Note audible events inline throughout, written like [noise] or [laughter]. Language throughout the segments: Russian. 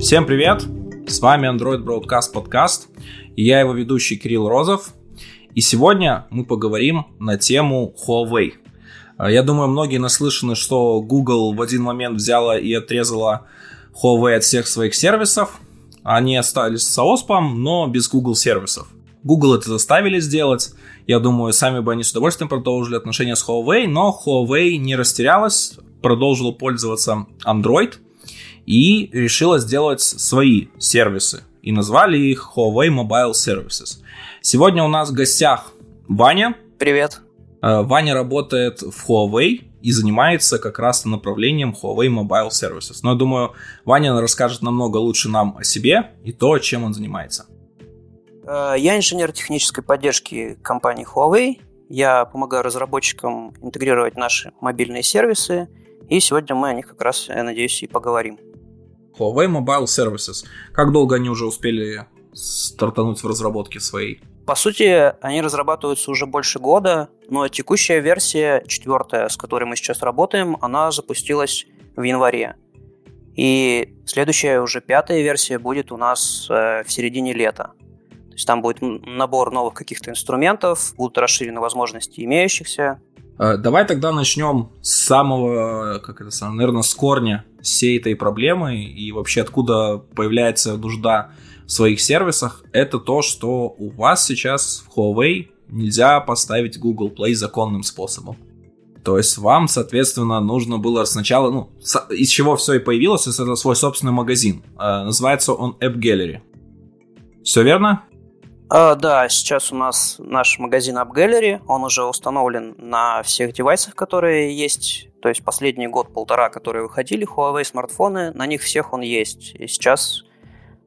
Всем привет! С вами Android Broadcast Podcast, и я его ведущий Кирилл Розов. И сегодня мы поговорим на тему Huawei. А, я думаю, многие наслышаны, что Google в один момент взяла и отрезала Huawei от всех своих сервисов. Они остались с OSPом, но без Google сервисов. Google это заставили сделать. Я думаю, сами бы они с удовольствием продолжили отношения с Huawei, но Huawei не растерялась, продолжила пользоваться Android и решила сделать свои сервисы. И назвали их Huawei Mobile Services. Сегодня у нас в гостях Ваня. Привет. Э, Ваня работает в Huawei и занимается как раз направлением Huawei Mobile Services. Но я думаю, Ваня расскажет намного лучше нам о себе и то, чем он занимается. Э, я инженер технической поддержки компании Huawei. Я помогаю разработчикам интегрировать наши мобильные сервисы, и сегодня мы о них как раз, я надеюсь, и поговорим. Huawei Mobile Services. Как долго они уже успели стартануть в разработке своей? По сути, они разрабатываются уже больше года, но текущая версия, четвертая, с которой мы сейчас работаем, она запустилась в январе. И следующая, уже пятая версия будет у нас э, в середине лета есть там будет набор новых каких-то инструментов, будут расширены возможности имеющихся. Э, давай тогда начнем с самого, как это, наверное, с корня всей этой проблемы и вообще откуда появляется нужда в своих сервисах. Это то, что у вас сейчас в Huawei нельзя поставить Google Play законным способом. То есть вам, соответственно, нужно было сначала, ну, из чего все и появилось, это свой собственный магазин. Э, называется он App Gallery. Все верно? А, да, сейчас у нас наш магазин App Gallery, он уже установлен на всех девайсах, которые есть, то есть последний год-полтора, которые выходили, Huawei смартфоны, на них всех он есть. И сейчас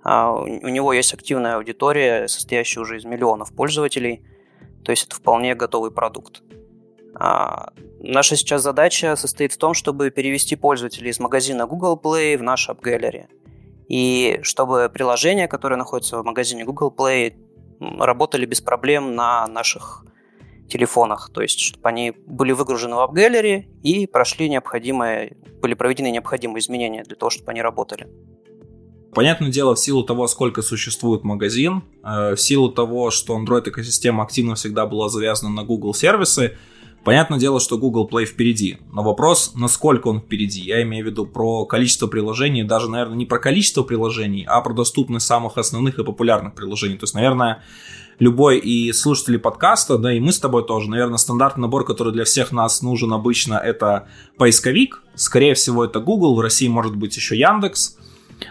а, у него есть активная аудитория, состоящая уже из миллионов пользователей, то есть это вполне готовый продукт. А, наша сейчас задача состоит в том, чтобы перевести пользователей из магазина Google Play в наш App Gallery. И чтобы приложения, которые находятся в магазине Google Play, работали без проблем на наших телефонах, то есть чтобы они были выгружены в App Gallery и прошли необходимые, были проведены необходимые изменения для того, чтобы они работали. Понятное дело, в силу того, сколько существует магазин, э, в силу того, что Android-экосистема активно всегда была завязана на Google сервисы, Понятное дело, что Google Play впереди, но вопрос, насколько он впереди. Я имею в виду про количество приложений, даже, наверное, не про количество приложений, а про доступность самых основных и популярных приложений. То есть, наверное, любой и слушатели подкаста, да и мы с тобой тоже, наверное, стандартный набор, который для всех нас нужен обычно, это поисковик. Скорее всего, это Google, в России может быть еще Яндекс.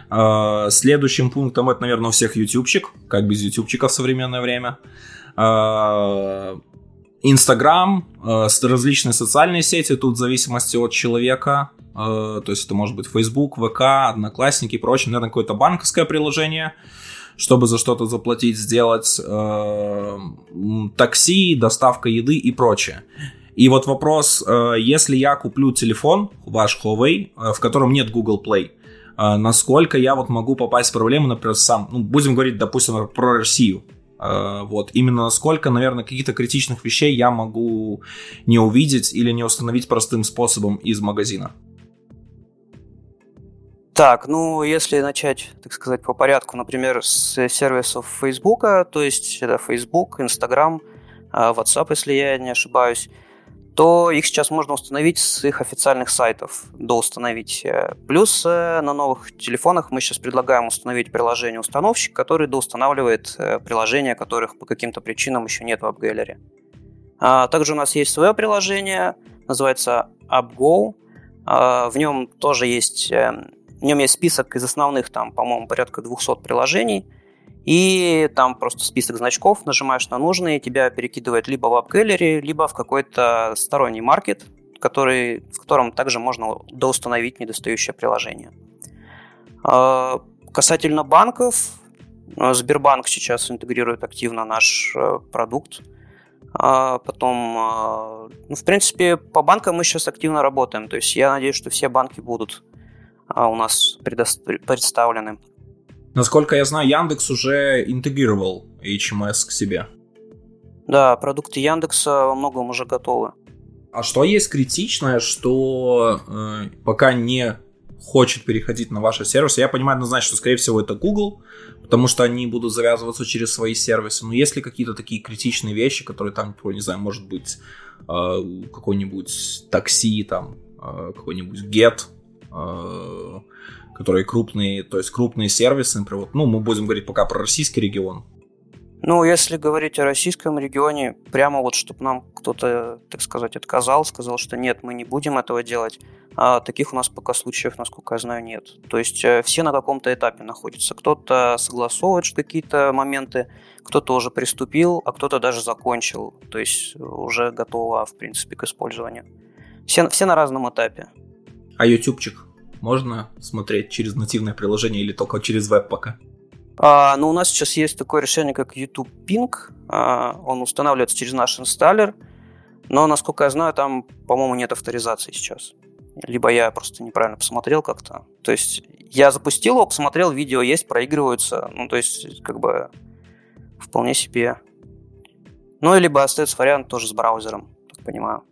А, следующим пунктом это, наверное, у всех ютубчик, как без ютубчика в современное время. Инстаграм, э, различные социальные сети, тут в зависимости от человека, э, то есть это может быть Facebook, ВК, Одноклассники и прочее, наверное, какое-то банковское приложение, чтобы за что-то заплатить, сделать, э, такси, доставка еды и прочее. И вот вопрос, если я куплю телефон, ваш Huawei, в котором нет Google Play, насколько я вот могу попасть в проблему, например, сам, ну, будем говорить, допустим, про Россию, вот. Именно насколько, наверное, каких-то критичных вещей я могу не увидеть или не установить простым способом из магазина. Так, ну, если начать, так сказать, по порядку, например, с сервисов Facebook, то есть это Facebook, Instagram, э, WhatsApp, если я не ошибаюсь, то их сейчас можно установить с их официальных сайтов, доустановить. Э, плюс э, на новых телефонах мы сейчас предлагаем установить приложение установщик, который доустанавливает э, приложения, которых по каким-то причинам еще нет в AppGallery. А также у нас есть свое приложение, называется AppGo. А, в нем тоже есть, в нем есть список из основных, там, по-моему, порядка 200 приложений – и там просто список значков, нажимаешь на нужные, тебя перекидывает либо в App либо в какой-то сторонний маркет, который, в котором также можно доустановить недостающее приложение. А, касательно банков, а, Сбербанк сейчас интегрирует активно наш э, продукт. А потом, ну, в принципе, по банкам мы сейчас активно работаем. То есть я надеюсь, что все банки будут у нас представлены. Насколько я знаю, Яндекс уже интегрировал HMS к себе. Да, продукты Яндекса во многом уже готовы. А что есть критичное, что э, пока не хочет переходить на ваши сервисы. Я понимаю однозначно, что, скорее всего, это Google, потому что они будут завязываться через свои сервисы. Но есть ли какие-то такие критичные вещи, которые там, не знаю, может быть, э, какой-нибудь такси, там, э, какой-нибудь Get, э, которые крупные, то есть крупные сервисы, например, вот, ну, мы будем говорить пока про российский регион, ну, если говорить о российском регионе, прямо вот, чтобы нам кто-то, так сказать, отказал, сказал, что нет, мы не будем этого делать, а таких у нас пока случаев, насколько я знаю, нет. То есть э, все на каком-то этапе находятся. Кто-то согласовывает какие-то моменты, кто-то уже приступил, а кто-то даже закончил. То есть уже готово, в принципе, к использованию. Все, все на разном этапе. А ютубчик можно смотреть через нативное приложение или только через веб пока? А, но у нас сейчас есть такое решение, как YouTube Ping. А, он устанавливается через наш инсталлер. Но, насколько я знаю, там, по-моему, нет авторизации сейчас. Либо я просто неправильно посмотрел как-то. То есть я запустил его, посмотрел, видео есть, проигрываются. Ну, то есть, как бы, вполне себе. Ну, либо остается вариант тоже с браузером, так понимаю.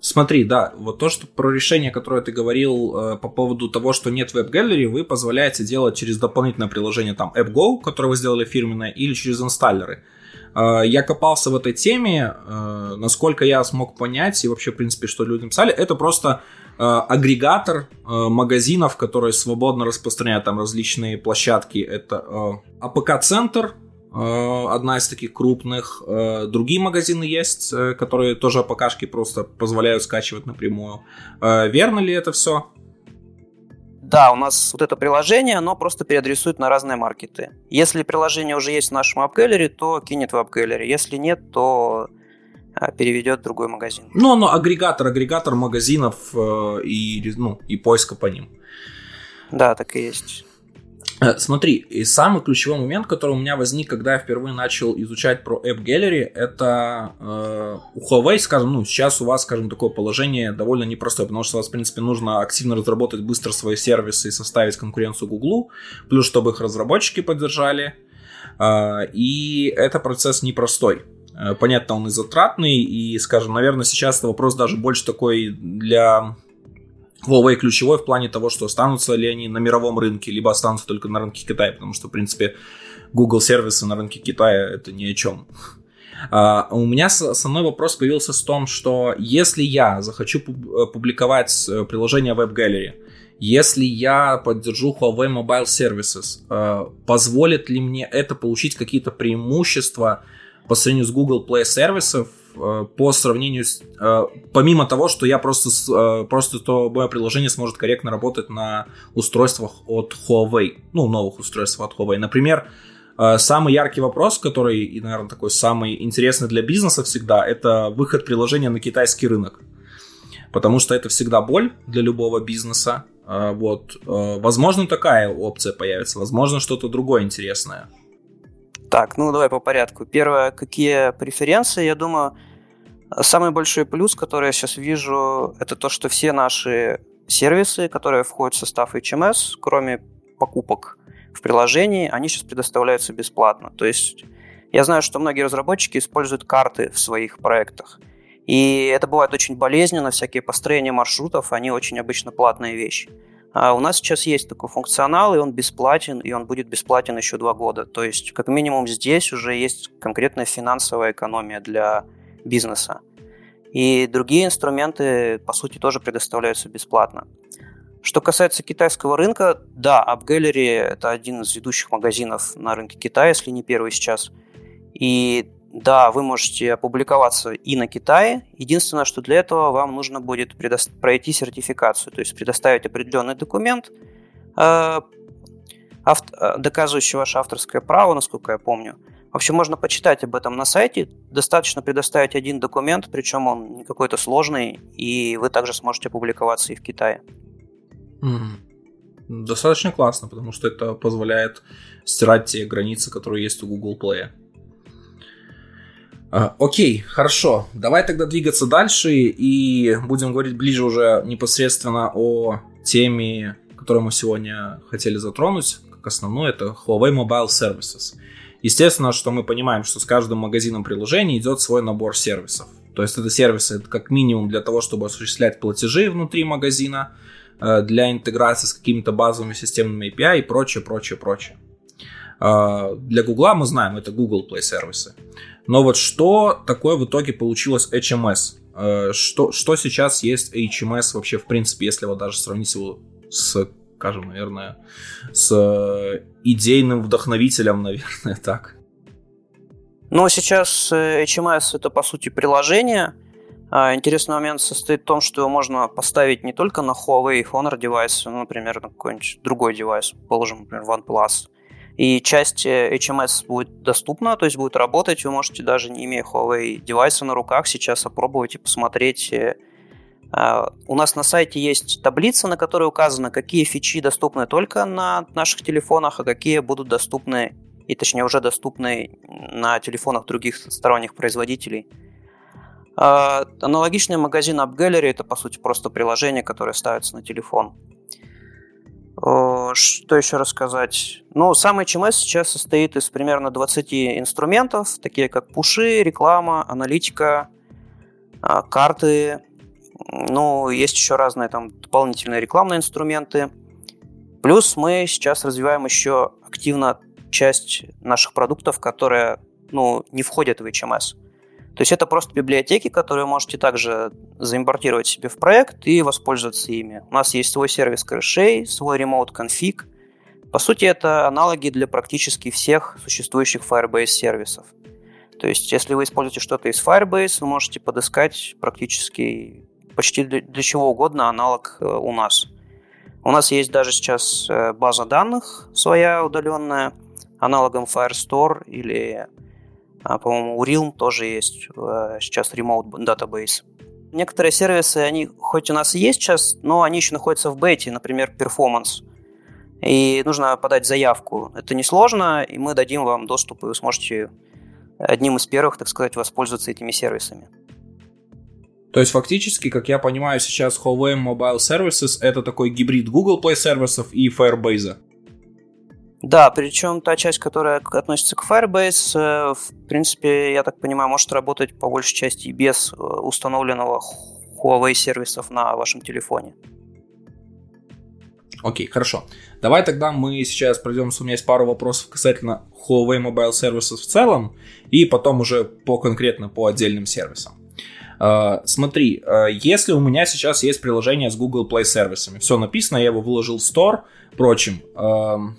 Смотри, да, вот то, что про решение, которое ты говорил э, по поводу того, что нет веб-галереи, вы позволяете делать через дополнительное приложение, там, AppGo, которое вы сделали фирменное, или через инсталлеры. Э, я копался в этой теме, э, насколько я смог понять, и вообще, в принципе, что люди писали, это просто э, агрегатор э, магазинов, которые свободно распространяют там различные площадки. Это э, APK-центр, Э, одна из таких крупных. Э, другие магазины есть, э, которые тоже АПКшки просто позволяют скачивать напрямую. Верно ли это все? Да, у нас вот это приложение, оно просто переадресует на разные маркеты. Если приложение уже есть в нашем AppGallery, то кинет в AppGallery. Если нет, то переведет в другой магазин. Ну, оно агрегатор, агрегатор магазинов и, ну, и поиска по ним. Да, так и есть. Э, смотри, и самый ключевой момент, который у меня возник, когда я впервые начал изучать про App Gallery, это э, у Huawei, скажем, ну, сейчас у вас, скажем, такое положение довольно непростое, потому что у вас, в принципе, нужно активно разработать быстро свои сервисы и составить конкуренцию Google, плюс чтобы их разработчики поддержали, э, и это процесс непростой. Э, понятно, он и затратный, и, скажем, наверное, сейчас это вопрос даже больше такой для Huawei ключевой в плане того, что останутся ли они на мировом рынке, либо останутся только на рынке Китая, потому что, в принципе, Google сервисы на рынке Китая это ни о чем. Uh, у меня со мной вопрос появился в том, что если я захочу э, публиковать э, приложение Web Gallery, если я поддержу Huawei Mobile Services, uh, позволит ли мне это получить какие-то преимущества по сравнению с Google Play сервисов по сравнению с... Э, помимо того, что я просто, э, просто то мое приложение сможет корректно работать на устройствах от Huawei, ну, новых устройств от Huawei. Например, самый яркий вопрос, который, и, наверное, такой самый интересный для бизнеса всегда, это выход приложения на китайский рынок. Потому что это всегда боль для любого бизнеса. Вот. Возможно, такая опция появится, возможно, что-то другое интересное. Так, ну давай по порядку. Первое, какие преференции? Я думаю, самый большой плюс, который я сейчас вижу, это то, что все наши сервисы, которые входят в состав HMS, кроме покупок в приложении, они сейчас предоставляются бесплатно. То есть я знаю, что многие разработчики используют карты в своих проектах. И это бывает очень болезненно, всякие построения маршрутов, они очень обычно платные вещи. А у нас сейчас есть такой функционал, и он бесплатен, и он будет бесплатен еще два года. То есть, как минимум, здесь уже есть конкретная финансовая экономия для бизнеса. И другие инструменты, по сути, тоже предоставляются бесплатно. Что касается китайского рынка, да, AppGallery – это один из ведущих магазинов на рынке Китая, если не первый сейчас. И да, вы можете опубликоваться и на Китае. Единственное, что для этого вам нужно будет пройти сертификацию, то есть предоставить определенный документ, э, авт- э, доказывающий ваше авторское право, насколько я помню. В общем, можно почитать об этом на сайте. Достаточно предоставить один документ, причем он не какой-то сложный, и вы также сможете опубликоваться и в Китае. Mm. Достаточно классно, потому что это позволяет стирать те границы, которые есть у Google Play. А, окей, хорошо. Давай тогда двигаться дальше и будем говорить ближе уже непосредственно о теме, которую мы сегодня хотели затронуть, как основную, это Huawei Mobile Services. Естественно, что мы понимаем, что с каждым магазином приложений идет свой набор сервисов. То есть это сервисы это как минимум для того, чтобы осуществлять платежи внутри магазина, для интеграции с какими-то базовыми системными API и прочее, прочее, прочее. Для Google мы знаем, это Google Play сервисы. Но вот что такое в итоге получилось HMS? Что, что сейчас есть HMS вообще в принципе, если вот даже сравнить его с, скажем, наверное, с идейным вдохновителем, [laughs] наверное, так? Ну, сейчас HMS это по сути приложение, а, интересный момент состоит в том, что его можно поставить не только на Huawei Honor девайс, ну, например, на какой-нибудь другой девайс, положим, например, OnePlus. И часть э, HMS будет доступна, то есть будет работать. Вы можете даже не имея Huawei девайса на руках сейчас опробовать и посмотреть. А, у нас на сайте есть таблица, на которой указано, какие фичи доступны только на наших телефонах, а какие будут доступны, и точнее уже доступны на телефонах других сторонних производителей. А, аналогичный магазин AppGallery – это, по сути, просто приложение, которое ставится на телефон. Что еще рассказать? Ну, сам HMS сейчас состоит из примерно 20 инструментов, такие как пуши, реклама, аналитика, а, карты. Ну, есть еще разные там дополнительные рекламные инструменты. Плюс мы сейчас развиваем еще активно часть наших продуктов, которые ну, не входят в HMS. То есть это просто библиотеки, которые вы можете также заимпортировать себе в проект и воспользоваться ими. У нас есть свой сервис крышей, свой remote config. По сути, это аналоги для практически всех существующих Firebase сервисов. То есть, если вы используете что-то из Firebase, вы можете подыскать практически почти для, чего угодно аналог э, у нас. У нас есть даже сейчас э, база данных своя удаленная, аналогом Firestore или а, по-моему, у Realm тоже есть э, сейчас Remote Database. Некоторые сервисы, они хоть у нас и есть сейчас, но они еще находятся в бете, например, Performance. И нужно подать заявку. Это несложно, и мы дадим вам доступ, и вы сможете одним из первых, так сказать, воспользоваться этими сервисами. То есть фактически, как я понимаю, сейчас Huawei Mobile Services это такой гибрид Google Play сервисов и Firebase. Да, причем та часть, которая относится к Firebase, э, в принципе, я так понимаю, может работать по большей части без э, установленного Huawei сервисов на вашем телефоне. Окей, хорошо. Давай тогда мы сейчас пройдем, у меня есть пару вопросов касательно Huawei Mobile Services в целом, и потом уже по конкретно по отдельным сервисам. Uh, смотри, uh, если у меня сейчас есть приложение с Google Play сервисами, все написано, я его выложил в Store, впрочем, uh,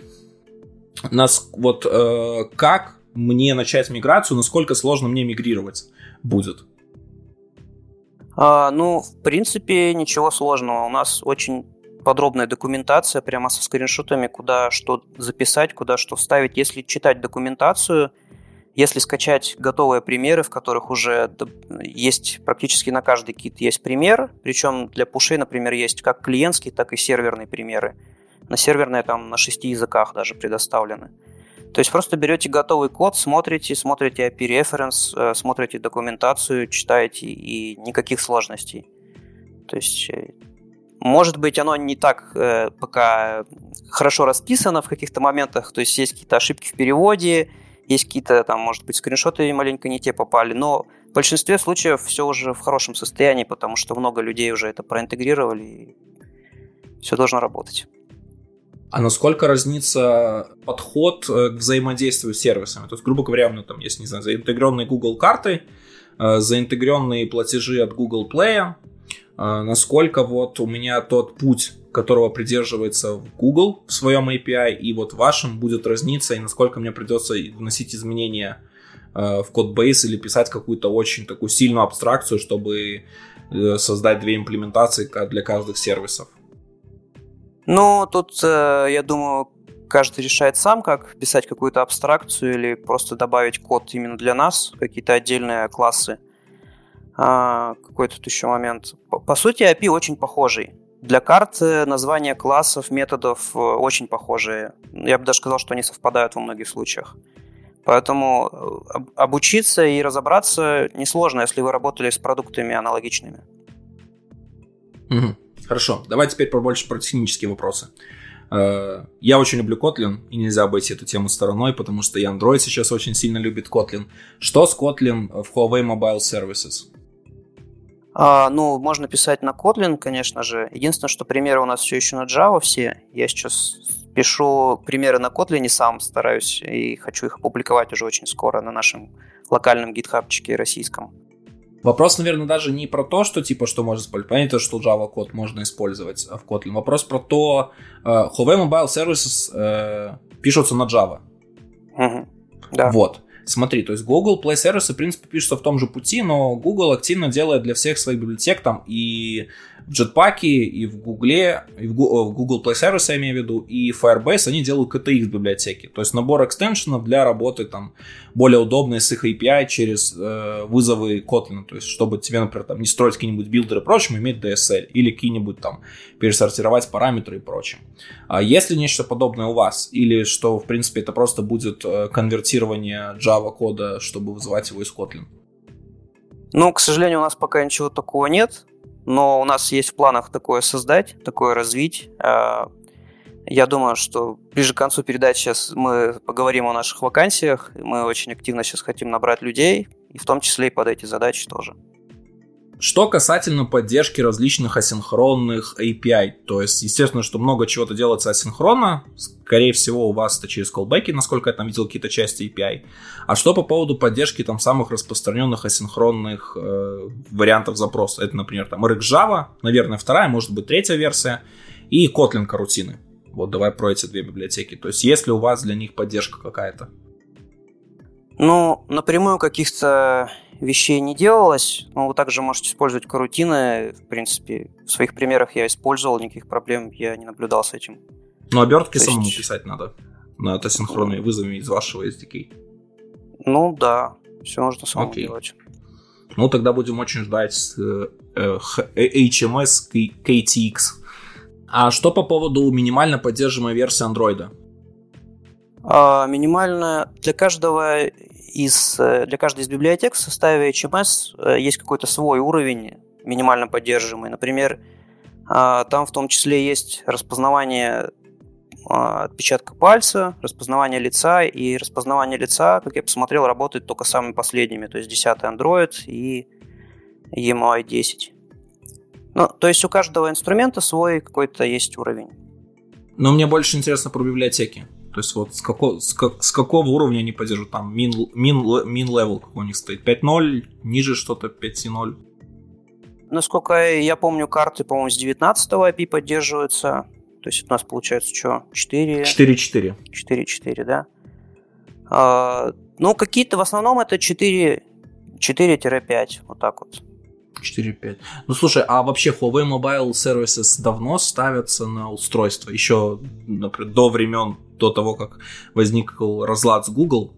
нас, вот э, как мне начать миграцию, насколько сложно мне мигрировать будет? А, ну, в принципе, ничего сложного. У нас очень подробная документация, прямо со скриншотами, куда что записать, куда что вставить. Если читать документацию, если скачать готовые примеры, в которых уже есть практически на каждый кит есть пример, причем для пушей, например, есть как клиентские, так и серверные примеры на серверные там на шести языках даже предоставлены. То есть просто берете готовый код, смотрите, смотрите reference, э, смотрите документацию, читаете и никаких сложностей. То есть э, может быть, оно не так э, пока хорошо расписано в каких-то моментах, то есть есть какие-то ошибки в переводе, есть какие-то там, может быть, скриншоты маленько не те попали, но в большинстве случаев все уже в хорошем состоянии, потому что много людей уже это проинтегрировали, и все должно работать. А насколько разнится подход э, к взаимодействию с сервисами? То есть, грубо говоря, у меня там есть, не знаю, заинтегрированные Google карты, э, заинтегрированные платежи от Google Play. Э, насколько вот у меня тот путь, которого придерживается Google в своем API, и вот вашем будет разниться, и насколько мне придется вносить изменения в код бейс или писать какую-то очень такую сильную абстракцию, чтобы создать две имплементации для каждых сервисов. Ну, тут, э, я думаю, каждый решает сам, как писать какую-то абстракцию или просто добавить код именно для нас, какие-то отдельные классы. А, какой тут еще момент? По, по сути, API очень похожий. Для карт э, названия классов, методов э, очень похожие. Я бы даже сказал, что они совпадают во многих случаях. Поэтому обучиться и разобраться несложно, если вы работали с продуктами аналогичными. Угу. Хорошо, давай теперь побольше про технические вопросы. Э, я очень люблю Kotlin, и нельзя обойти эту тему стороной, потому что и Android сейчас очень сильно любит Kotlin. Что с Kotlin в Huawei Mobile Services? А, ну, можно писать на Kotlin, конечно же. Единственное, что примеры у нас все еще на Java все. Я сейчас пишу примеры на Kotlin сам стараюсь и хочу их опубликовать уже очень скоро на нашем локальном гитхабчике российском. Вопрос, наверное, даже не про то, что типа что можно использовать. Понятно, что Java код можно использовать в Kotlin. Вопрос про то, э, Huawei Mobile Services э, пишутся на Java. Угу. Да. Вот. Смотри, то есть Google Play Service, в принципе, пишется в том же пути, но Google активно делает для всех своих библиотек там и в Jetpack, и в Google, и в Google Play Service, я имею в виду, и Firebase, они делают KTX библиотеки. То есть набор экстеншенов для работы там более удобные с их API через э, вызовы Kotlin. То есть чтобы тебе, например, там не строить какие-нибудь билдеры и прочим, иметь DSL или какие-нибудь там пересортировать параметры и прочее. А если нечто подобное у вас, или что, в принципе, это просто будет э, конвертирование Java кода, чтобы вызывать его из Kotlin? Ну, к сожалению, у нас пока ничего такого нет но у нас есть в планах такое создать, такое развить. А, я думаю, что ближе к концу передачи сейчас мы поговорим о наших вакансиях. Мы очень активно сейчас хотим набрать людей, и в том числе и под эти задачи тоже. Что касательно поддержки различных асинхронных API, то есть, естественно, что много чего-то делается асинхронно, скорее всего, у вас это через callback, насколько я там видел какие-то части API. А что по поводу поддержки там самых распространенных асинхронных э, вариантов запроса? Это, например, там RxJava, наверное, вторая, может быть, третья версия, и Kotlin карутины. Вот давай про эти две библиотеки. То есть, есть ли у вас для них поддержка какая-то? Ну, напрямую каких-то вещей не делалось, но вы также можете использовать карутины. В принципе, в своих примерах я использовал, никаких проблем я не наблюдал с этим. Ну, обертки есть... самому писать надо на это синхронные вызовы из вашего SDK. Ну да, все нужно самому Окей. делать. Ну, тогда будем очень ждать э, э, HMS KTX. А что по поводу минимально поддерживаемой версии Android? А, минимально для каждого из, э, для каждой из библиотек в составе HMS э, есть какой-то свой уровень минимально поддерживаемый. Например, а, там в том числе есть распознавание а, отпечатка пальца, распознавание лица, и распознавание лица, как я посмотрел, работает только самыми последними, то есть 10 Android и EMUI 10. Ну, то есть у каждого инструмента свой какой-то есть уровень. Но мне больше интересно про библиотеки. То есть вот с, како, с, как, с какого уровня они поддерживают? Там min, min, min level какой у них стоит? 5.0, ниже что-то 5.0? Насколько я помню, карты, по-моему, с 19 API поддерживаются. То есть у нас получается что? 4? 4.4. 4.4, да. А, ну, какие-то в основном это 4, 4-5, вот так вот. 4.5. Ну слушай, а вообще Huawei Mobile Services давно ставятся на устройство? Еще, например, до времен, до того, как возник разлад с Google?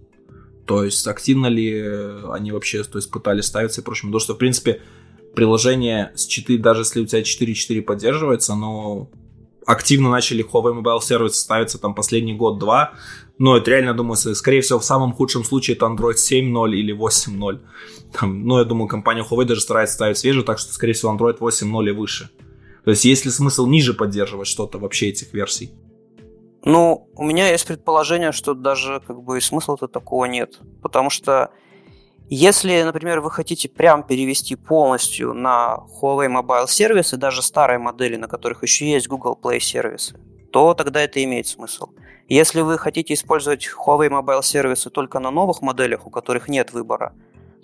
То есть активно ли они вообще то есть, пытались ставиться и прочим? Потому что, в принципе, приложение с 4, даже если у тебя 4.4 поддерживается, но активно начали Huawei Mobile Service ставиться там последний год-два. Но это реально, думаю, скорее всего, в самом худшем случае это Android 7.0 или 8.0. Там, ну, я думаю, компания Huawei даже старается ставить свежую, так что, скорее всего, Android 8.0 и выше. То есть, есть ли смысл ниже поддерживать что-то вообще этих версий? Ну, у меня есть предположение, что даже как бы смысла-то такого нет. Потому что если, например, вы хотите прям перевести полностью на Huawei Mobile сервисы, даже старые модели, на которых еще есть Google Play сервисы, то тогда это имеет смысл. Если вы хотите использовать Huawei Mobile сервисы только на новых моделях, у которых нет выбора,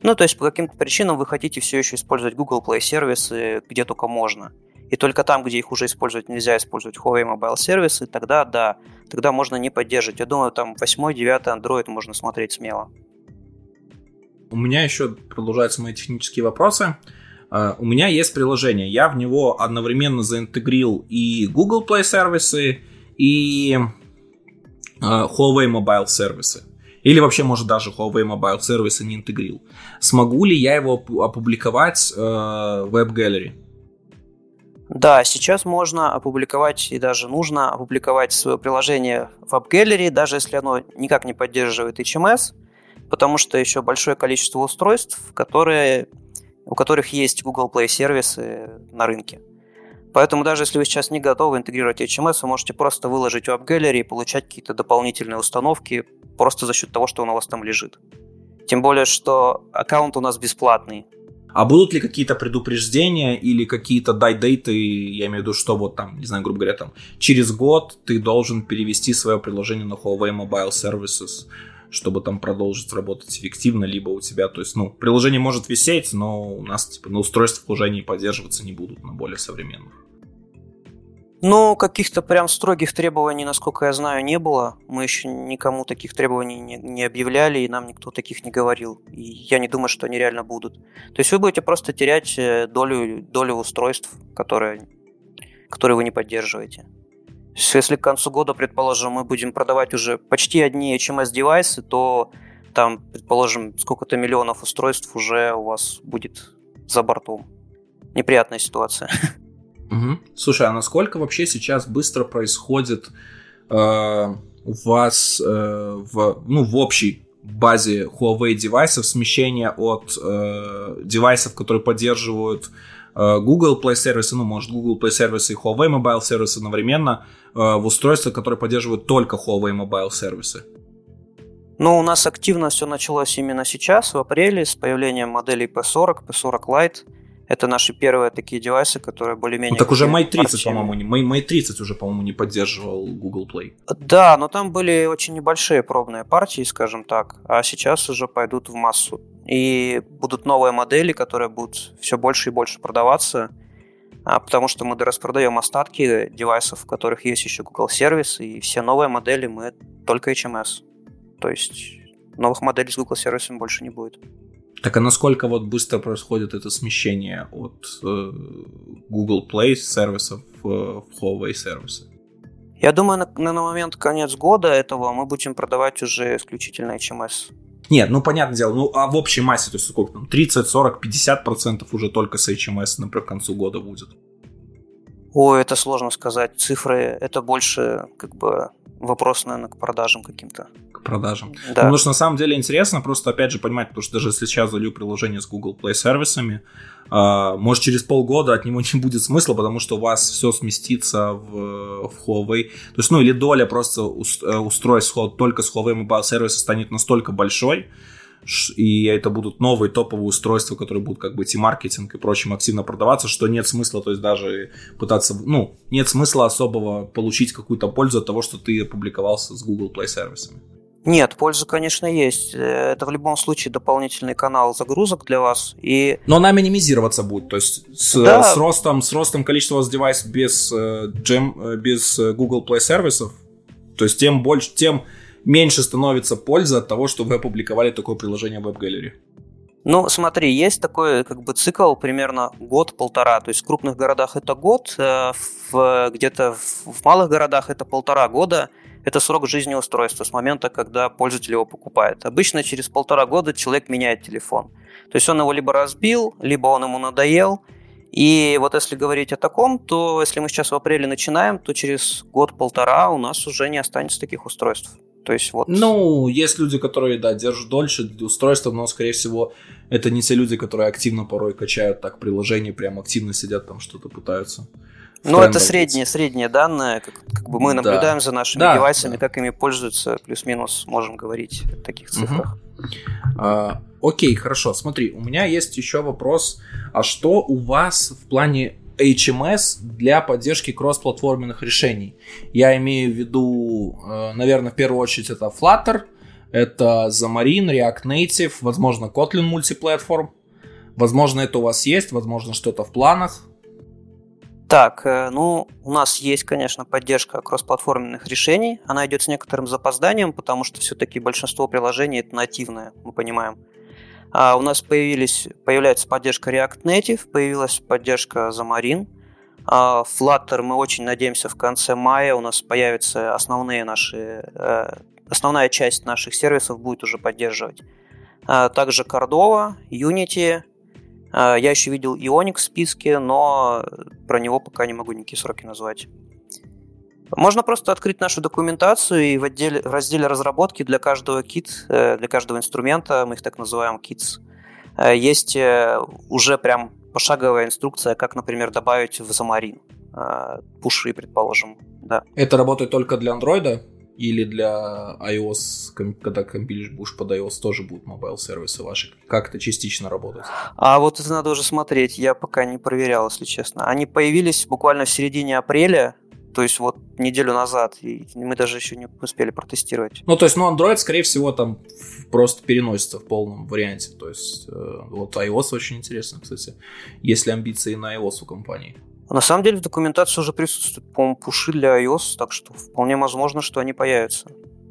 ну, то есть по каким-то причинам вы хотите все еще использовать Google Play сервисы где только можно, и только там, где их уже использовать нельзя использовать Huawei Mobile сервисы, тогда да, тогда можно не поддерживать. Я думаю, там 8-9 Android можно смотреть смело. У меня еще продолжаются мои технические вопросы. Uh, у меня есть приложение, я в него одновременно заинтегрил и Google Play сервисы, и uh, Huawei Mobile сервисы. Или вообще, может, даже Huawei Mobile сервисы не интегрил. Смогу ли я его опубликовать э, в Gallery? Да, сейчас можно опубликовать и даже нужно опубликовать свое приложение в App Gallery, даже если оно никак не поддерживает HMS, потому что еще большое количество устройств, которые, у которых есть Google Play сервисы на рынке. Поэтому даже если вы сейчас не готовы интегрировать HMS, вы можете просто выложить в App Gallery и получать какие-то дополнительные установки просто за счет того, что он у вас там лежит. Тем более, что аккаунт у нас бесплатный. А будут ли какие-то предупреждения или какие-то дай-дейты, я имею в виду, что вот там, не знаю, грубо говоря, там, через год ты должен перевести свое приложение на Huawei Mobile Services, чтобы там продолжить работать эффективно, либо у тебя, то есть, ну, приложение может висеть, но у нас, типа, на устройствах уже они поддерживаться не будут на более современных. Ну, каких-то прям строгих требований, насколько я знаю, не было. Мы еще никому таких требований не, не объявляли, и нам никто таких не говорил. И я не думаю, что они реально будут. То есть вы будете просто терять э, долю, долю устройств, которые, которые вы не поддерживаете. Если к концу года, предположим, мы будем продавать уже почти одни HMS-девайсы, то там, предположим, сколько-то миллионов устройств уже у вас будет за бортом. Неприятная ситуация. [laughs] Угу. Слушай, а насколько вообще сейчас быстро происходит э, у вас э, в, ну, в общей базе Huawei девайсов смещение от э, девайсов, которые поддерживают э, Google Play сервисы, ну, может, Google Play сервисы и Huawei Mobile сервисы одновременно э, в устройства, которые поддерживают только Huawei Mobile сервисы? Ну, у нас активно все началось именно сейчас, в апреле, с появлением моделей P40, P40 Lite – это наши первые такие девайсы, которые более-менее... Ну, так уже Mate 30, по-моему, не, Mate 30 уже, по-моему, не поддерживал Google Play. Да, но там были очень небольшие пробные партии, скажем так, а сейчас уже пойдут в массу. И будут новые модели, которые будут все больше и больше продаваться, а потому что мы распродаем остатки девайсов, в которых есть еще Google сервис, и все новые модели мы только HMS. То есть новых моделей с Google сервисом больше не будет. Так а насколько вот быстро происходит это смещение от э, Google Play сервисов в, в Huawei сервисы? Я думаю, на, на момент конец года этого мы будем продавать уже исключительно HMS. Нет, ну понятное дело, ну а в общей массе, то есть сколько там, 30, 40, 50 процентов уже только с HMS, например, к концу года будет? Ой, это сложно сказать. Цифры, это больше как бы вопрос, наверное, к продажам каким-то. К продажам. Да. Ну, потому что на самом деле интересно просто, опять же, понимать, потому что даже если сейчас залью приложение с Google Play сервисами, Uh, может, через полгода от него [laughs] не будет смысла, потому что у вас все сместится в, в Huawei. То есть, ну, или доля просто э, устройств только с Huawei Mobile Service станет настолько большой, и это будут новые топовые устройства, которые будут как бы и маркетинг и прочим активно продаваться, что нет смысла, то есть даже пытаться, ну, нет смысла особого получить какую-то пользу от того, что ты опубликовался с Google Play сервисами. Нет, польза, конечно, есть. Это в любом случае дополнительный канал загрузок для вас. И... Но она минимизироваться будет. То есть с, да. с, ростом, с ростом количества девайсов без, э, э, без э, Google Play сервисов, то есть тем больше, тем меньше становится польза от того, что вы опубликовали такое приложение в WebGallery? Ну, смотри, есть такой как бы цикл примерно год-полтора. То есть в крупных городах это год, э, в, где-то в малых городах это полтора года. Это срок жизни устройства с момента, когда пользователь его покупает. Обычно через полтора года человек меняет телефон. То есть он его либо разбил, либо он ему надоел. И вот если говорить о таком, то если мы сейчас в апреле начинаем, то через год-полтора у нас уже не останется таких устройств. То есть вот... Ну, есть люди, которые, да, держат дольше устройства, но, скорее всего, это не те люди, которые активно порой качают так приложение, прям активно сидят там что-то пытаются. Ну, это средние, средние данные, как, как бы мы наблюдаем да. за нашими да, девайсами, да. как ими пользуются, плюс-минус можем говорить о таких цифрах. Угу. А, окей, хорошо, смотри, у меня есть еще вопрос, а что у вас в плане HMS для поддержки кроссплатформенных решений. Я имею в виду, э, наверное, в первую очередь это Flutter, это Xamarin, React Native, возможно, Kotlin мультиплатформ. Возможно, это у вас есть, возможно, что-то в планах. Так, э, ну, у нас есть, конечно, поддержка кроссплатформенных решений. Она идет с некоторым запозданием, потому что все-таки большинство приложений это нативное, мы понимаем. А у нас появились, появляется поддержка React Native, появилась поддержка Xamarin. А Flutter мы очень надеемся в конце мая у нас появятся основные наши, э, основная часть наших сервисов будет уже поддерживать. А также Cordova, Unity. А я еще видел Ionic в списке, но про него пока не могу никакие сроки назвать. Можно просто открыть нашу документацию и в, отделе, в разделе разработки для каждого кит, э, для каждого инструмента, мы их так называем kits, э, есть э, уже прям пошаговая инструкция, как, например, добавить в Xamarin пуши, предположим. Да. Это работает только для андроида? Или для iOS, когда компилишь будешь под iOS, тоже будут mobile сервисы ваши? Как это частично работает? А вот это надо уже смотреть. Я пока не проверял, если честно. Они появились буквально в середине апреля, то есть вот неделю назад, и мы даже еще не успели протестировать. Ну, то есть, ну, Android, скорее всего, там просто переносится в полном варианте. То есть, э, вот iOS очень интересно, кстати. Есть ли амбиции на iOS у компании? На самом деле в документации уже присутствуют, по-моему, пуши для iOS, так что вполне возможно, что они появятся.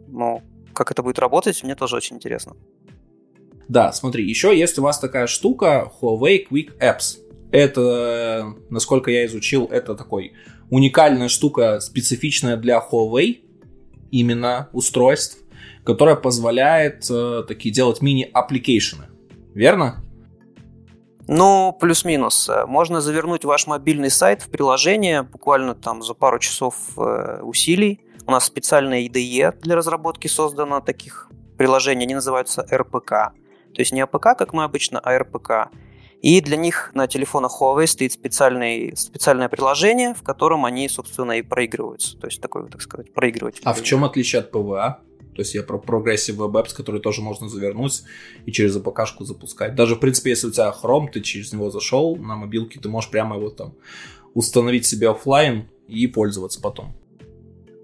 Но как это будет работать, мне тоже очень интересно. Да, смотри, еще есть у вас такая штука Huawei Quick Apps. Это, насколько я изучил, это такой уникальная штука, специфичная для Huawei именно устройств, которая позволяет э, такие делать мини- application ы. Верно? Ну, плюс-минус. Можно завернуть ваш мобильный сайт в приложение буквально там за пару часов э, усилий. У нас специальная IDE для разработки создана таких приложений. Они называются RPK. То есть не APK, как мы обычно, а RPK. И для них на телефонах Huawei стоит специальный, специальное приложение, в котором они, собственно, и проигрываются. То есть такой, так сказать, проигрыватель. А в чем отличие от PWA? То есть я про Progressive Web Apps, который тоже можно завернуть и через АПК-шку запускать. Даже, в принципе, если у тебя Chrome, ты через него зашел на мобилке, ты можешь прямо его там установить себе офлайн и пользоваться потом.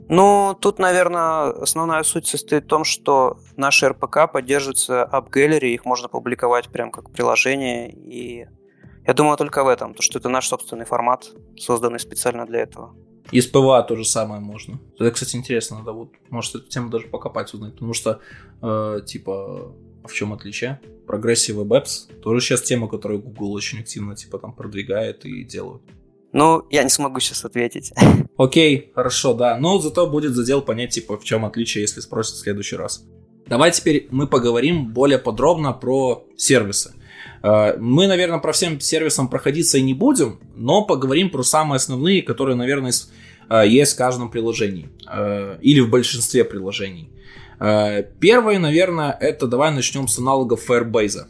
Ну, тут, наверное, основная суть состоит в том, что наши РПК поддерживаются App Gallery, их можно публиковать прям как приложение, и я думаю только в этом, то, что это наш собственный формат, созданный специально для этого. И с PWA то же самое можно. Это, кстати, интересно, надо вот, может, эту тему даже покопать, узнать, потому что, э, типа, а в чем отличие? Progressive Apps тоже сейчас тема, которую Google очень активно, типа, там продвигает и делают. Ну, я не смогу сейчас ответить. [laughs] Окей, хорошо, да. Но зато будет задел понять, типа, в чем отличие, если спросят в следующий раз. Давай теперь мы поговорим более подробно про сервисы. Э, мы, наверное, про всем сервисам проходиться и не будем, но поговорим про самые основные, которые, наверное, э, есть в каждом приложении э, или в большинстве приложений. Первое, наверное, это давай начнем с аналогов Firebase.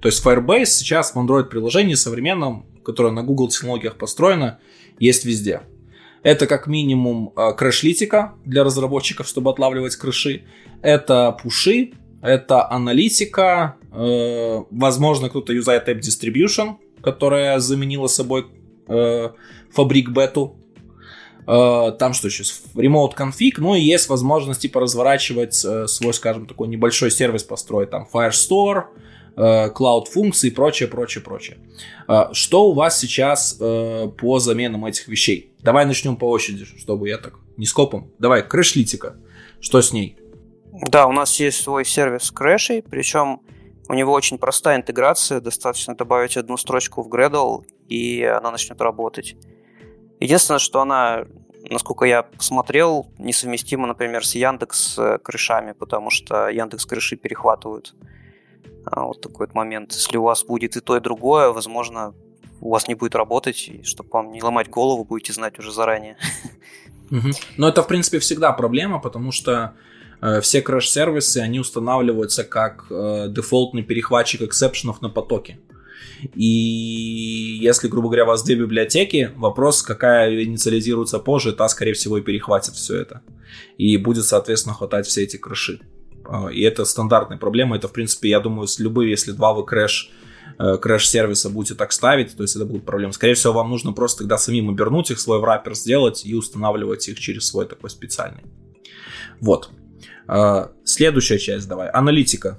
То есть Firebase сейчас в Android приложении современном которая на Google технологиях построена, есть везде. Это как минимум крэш-литика для разработчиков, чтобы отлавливать крыши. Это пуши, это аналитика, э, возможно, кто-то юзает App Distribution, которая заменила собой э, Fabric Beta. Там что еще? Remote config, ну и есть возможность типа разворачивать свой, скажем, такой небольшой сервис построить, там Firestore, cloud функции и прочее, прочее, прочее. А, что у вас сейчас э, по заменам этих вещей? Давай начнем по очереди, чтобы я так не скопом. Давай, крэшлитика. Что с ней? Да, у нас есть свой сервис крэшей, причем у него очень простая интеграция, достаточно добавить одну строчку в Gradle, и она начнет работать. Единственное, что она, насколько я посмотрел, несовместима, например, с Яндекс э, крышами, потому что Яндекс крыши перехватывают а, вот такой вот момент. Если у вас будет и то, и другое, возможно, у вас не будет работать, и чтобы вам не ломать голову, будете знать уже заранее. Угу. Но это, в принципе, всегда проблема, потому что все crash-сервисы, они устанавливаются как э, дефолтный перехватчик exception ов на потоке. И если, грубо говоря, у вас две библиотеки, вопрос, какая инициализируется позже, та, скорее всего, и перехватит все это. И будет, соответственно, хватать все эти crash и. А, и это стандартная проблема. Это, в принципе, я думаю, с любые, если два вы crash э, crash-сервиса будете так ставить, то есть это будут проблемы. Скорее всего, вам нужно просто тогда самим обернуть их, свой wrapper сделать и устанавливать их через свой такой специальный. Вот. А, следующая часть давай. Аналитика.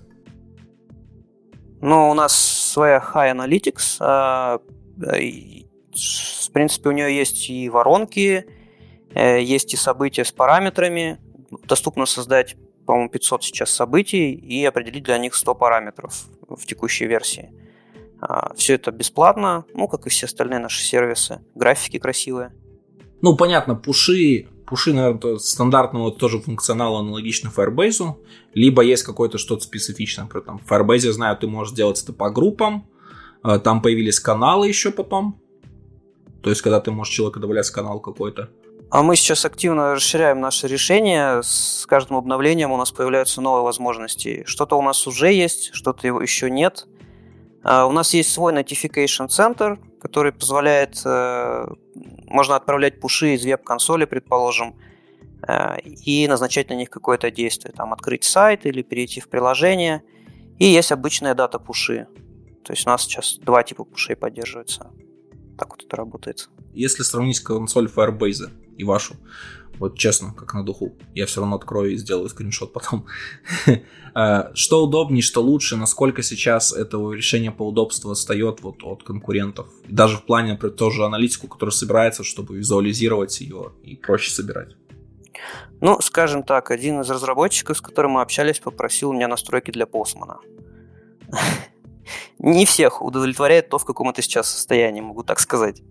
Ну, у нас своя High Analytics. А, в принципе, у нее есть и воронки, э, есть и события с параметрами. Доступно создать по-моему, 500 сейчас событий и определить для них 100 параметров в текущей версии. А, все это бесплатно, ну, как и все остальные наши сервисы. Графики красивые. Ну, понятно, пуши, пуши, наверное, стандартного тоже функционал аналогичный Firebase, либо есть какое-то что-то специфичное. При этом в Firebase, знаю, ты можешь делать это по группам, а, там появились каналы еще потом, то есть, когда ты можешь человека добавлять в канал какой-то. А мы сейчас активно расширяем наши решения. С каждым обновлением у нас появляются новые возможности. Что-то у нас уже есть, что-то еще нет. А, у нас есть свой notification центр, который позволяет, э, можно отправлять пуши из веб-консоли, предположим, э, и назначать на них какое-то действие. Там открыть сайт или перейти в приложение. И есть обычная дата пуши. То есть у нас сейчас два типа пушей поддерживаются. Так вот это работает. Если сравнить консоль Firebase и вашу, вот честно, как на духу. Я все равно открою и сделаю скриншот потом. А, [laughs] что удобнее, что лучше, насколько сейчас это решение по удобству отстает вот от конкурентов. даже в плане, например, тоже аналитику, которая собирается, чтобы визуализировать ее и проще собирать. Ну, скажем так, один из разработчиков, с которым мы общались, попросил у меня настройки для Postman. [laughs] Не всех удовлетворяет то, в каком это сейчас состоянии, могу так сказать.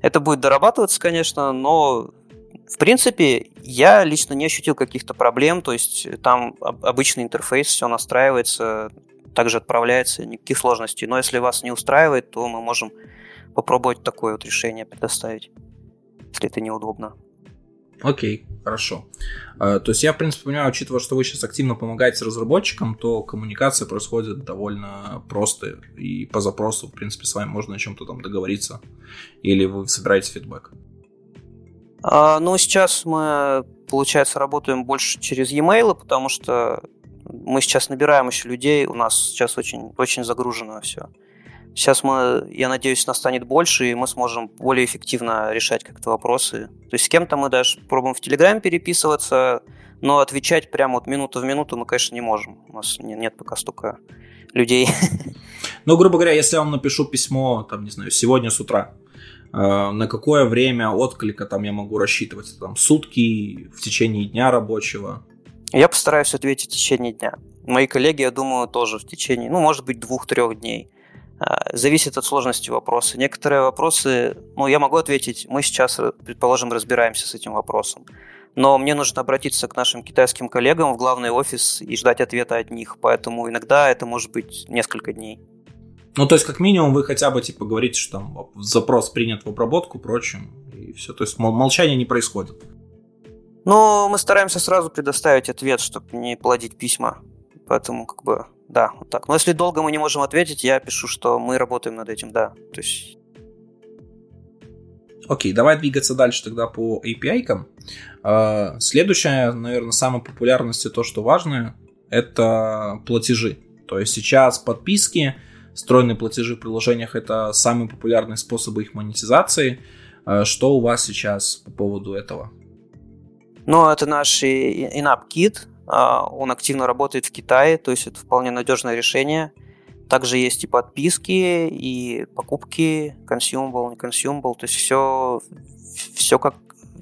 Это будет дорабатываться, конечно, но в принципе, я лично не ощутил каких-то проблем, то есть там обычный интерфейс, все настраивается, также отправляется, никаких сложностей. Но если вас не устраивает, то мы можем попробовать такое вот решение предоставить, если это неудобно. Окей, хорошо. А, то есть я, в принципе, понимаю, учитывая, что вы сейчас активно помогаете разработчикам, то коммуникация происходит довольно просто, и по запросу, в принципе, с вами можно о чем-то там договориться, или вы собираете фидбэк. А, ну, сейчас мы, получается, работаем больше через e-mail, потому что мы сейчас набираем еще людей, у нас сейчас очень, очень загружено все. Сейчас мы, я надеюсь, нас станет больше, и мы сможем более эффективно решать как-то вопросы. То есть с кем-то мы даже пробуем в Телеграме переписываться, но отвечать прямо вот минуту в минуту мы, конечно, не можем. У нас нет пока столько людей. Ну, грубо говоря, если я вам напишу письмо, там, не знаю, сегодня с утра, на какое время отклика там я могу рассчитывать? Там сутки, в течение дня рабочего? Я постараюсь ответить в течение дня. Мои коллеги, я думаю, тоже в течение, ну, может быть, двух-трех дней. Э, зависит от сложности вопроса. Некоторые вопросы, ну, я могу ответить, мы сейчас, предположим, разбираемся с этим вопросом. Но мне нужно обратиться к нашим китайским коллегам в главный офис и ждать ответа от них. Поэтому иногда это может быть несколько дней. Ну, то есть, как минимум, вы хотя бы, типа, говорите, что там запрос принят в обработку, прочим, и все. То есть, молчание не происходит. Ну, мы стараемся сразу предоставить ответ, чтобы не плодить письма. Поэтому, как бы, да, вот так. Но если долго мы не можем ответить, я пишу, что мы работаем над этим, да. То есть... Окей, давай двигаться дальше тогда по API-кам. А, следующее, наверное, самой популярности, то, что важно, это платежи. То есть сейчас подписки, Встроенные платежи в приложениях это самые популярные способы их монетизации. Э, что у вас сейчас по поводу этого? Ну, это наш InApp Kit. А, он активно работает в Китае, то есть это вполне надежное решение. Также есть и подписки, и покупки, consumable, не consumable, то есть все, все как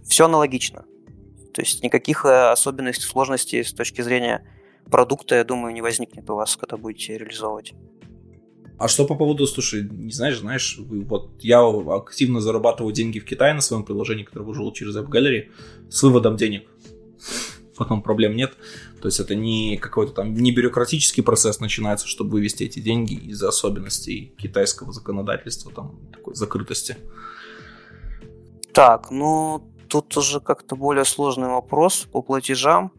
все аналогично. То есть никаких э, особенностей, сложностей с точки зрения продукта, я думаю, не возникнет у вас, когда будете реализовывать. А что по поводу, слушай, не знаешь, знаешь, вот я активно зарабатываю деньги в Китае на своем приложении, которое выжил через App с выводом денег. Потом проблем нет. То есть это не какой-то там не бюрократический процесс начинается, чтобы вывести эти деньги из-за особенностей китайского законодательства, там такой закрытости. Так, ну тут уже как-то более сложный вопрос по платежам.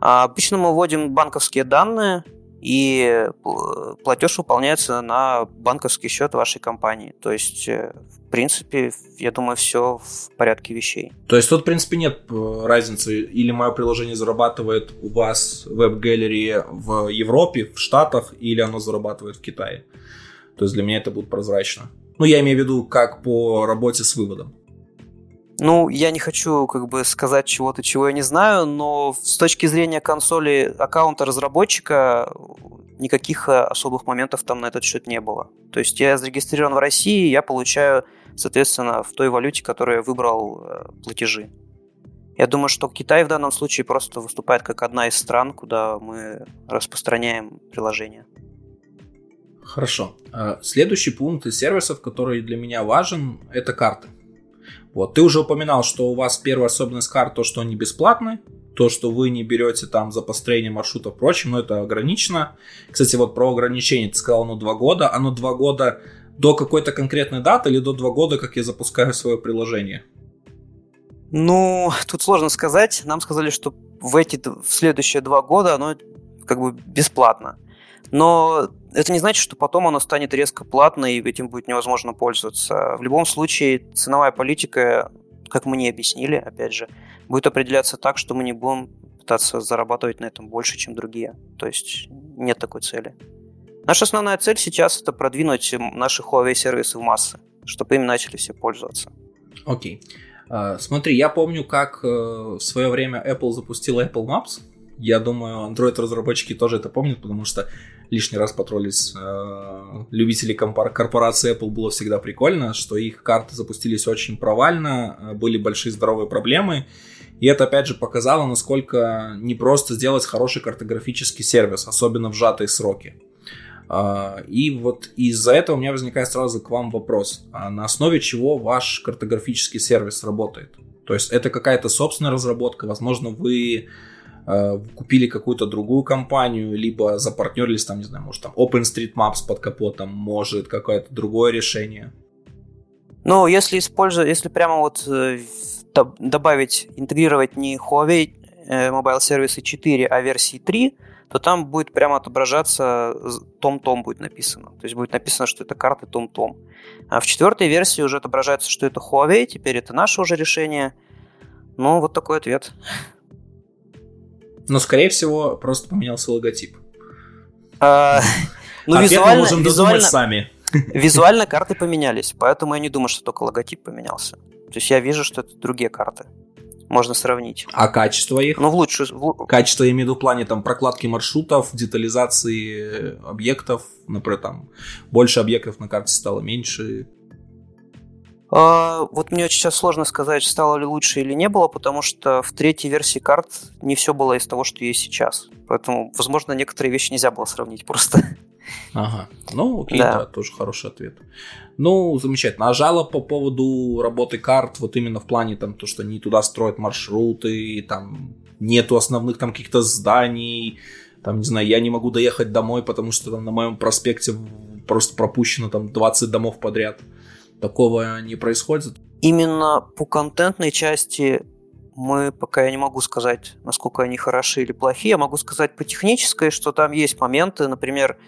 А, обычно мы вводим банковские данные, и платеж выполняется на банковский счет вашей компании. То есть, э, в принципе, я думаю, все в порядке вещей. То есть тут, в принципе, нет э, разницы, или мое приложение зарабатывает у вас веб-галерее в Европе, в Штатах, или оно зарабатывает в Китае. То есть для меня это будет прозрачно. Ну, я имею в виду, как по работе с выводом. Ну, я не хочу как бы сказать чего-то, чего я не знаю, но с точки зрения консоли аккаунта разработчика никаких э, особых моментов там на этот счет не было. То есть я зарегистрирован в России, я получаю, соответственно, в той валюте, которую я выбрал э, платежи. Я думаю, что Китай в данном случае просто выступает как одна из стран, куда мы распространяем приложение. Хорошо. Э, следующий пункт из сервисов, который для меня важен, это карты. Вот, ты уже упоминал, что у вас первая особенность карт то, что они бесплатны, то, что вы не берете там за построение маршрута и прочим, но это ограничено. Кстати, вот про ограничение, ты сказал, оно два года, оно два года до какой-то конкретной даты или до два года, как я запускаю свое приложение? Ну, тут сложно сказать. Нам сказали, что в эти в следующие два года оно как бы бесплатно. Но это не значит, что потом оно станет резко платно и этим будет невозможно пользоваться. В любом случае, ценовая политика как мне объяснили, опять же, будет определяться так, что мы не будем пытаться зарабатывать на этом больше, чем другие. То есть нет такой цели. Наша основная цель сейчас это продвинуть наши Huawei сервисы в массы, чтобы им начали все пользоваться. Окей. Okay. Uh, смотри, я помню, как uh, в свое время Apple запустила Apple Maps. Я думаю, Android-разработчики тоже это помнят, потому что лишний раз потроллить uh, любителей корпорации Apple было всегда прикольно, что их карты запустились очень провально, были большие здоровые проблемы, и это, опять же, показало, насколько непросто сделать хороший картографический сервис, особенно в сжатые сроки. А, и вот из-за этого у меня возникает сразу к вам вопрос. А на основе чего ваш картографический сервис работает? То есть это какая-то собственная разработка, возможно, вы купили какую-то другую компанию, либо запартнерились там, не знаю, может там OpenStreetMaps под капотом, может какое-то другое решение. Ну, если использовать, если прямо вот э, добавить, интегрировать не Huawei э, Mobile Services 4, а версии 3, то там будет прямо отображаться том-том будет написано. То есть будет написано, что это карты том-том. А в четвертой версии уже отображается, что это Huawei, теперь это наше уже решение. Ну, вот такой ответ. Но, скорее всего, просто поменялся логотип. А, [laughs] ну, визуально, мы можем визуально, сами. [laughs] Визуально карты поменялись, поэтому я не думаю, что только логотип поменялся. То есть я вижу, что это другие карты. Можно сравнить. А качество их? Ну, в лучшую... В... Качество, я имею в виду в плане там прокладки маршрутов, детализации объектов, например, там больше объектов на карте стало меньше. А, вот мне сейчас сложно сказать, стало ли лучше или не было, потому что в третьей версии карт не все было из того, что есть сейчас. Поэтому, возможно, некоторые вещи нельзя было сравнить просто. [laughs] Ага. Ну, окей, да. да, тоже хороший ответ. Ну, замечательно. А жалоб по поводу работы карт, вот именно в плане там, то, что не туда строят маршруты, там нету основных там каких-то зданий, там, не знаю, я не могу доехать домой, потому что там на моем проспекте просто пропущено там 20 домов подряд. Такого не происходит? Именно по контентной части мы пока я не могу сказать, насколько они хороши или плохие. Я могу сказать по технической, что там есть моменты, например,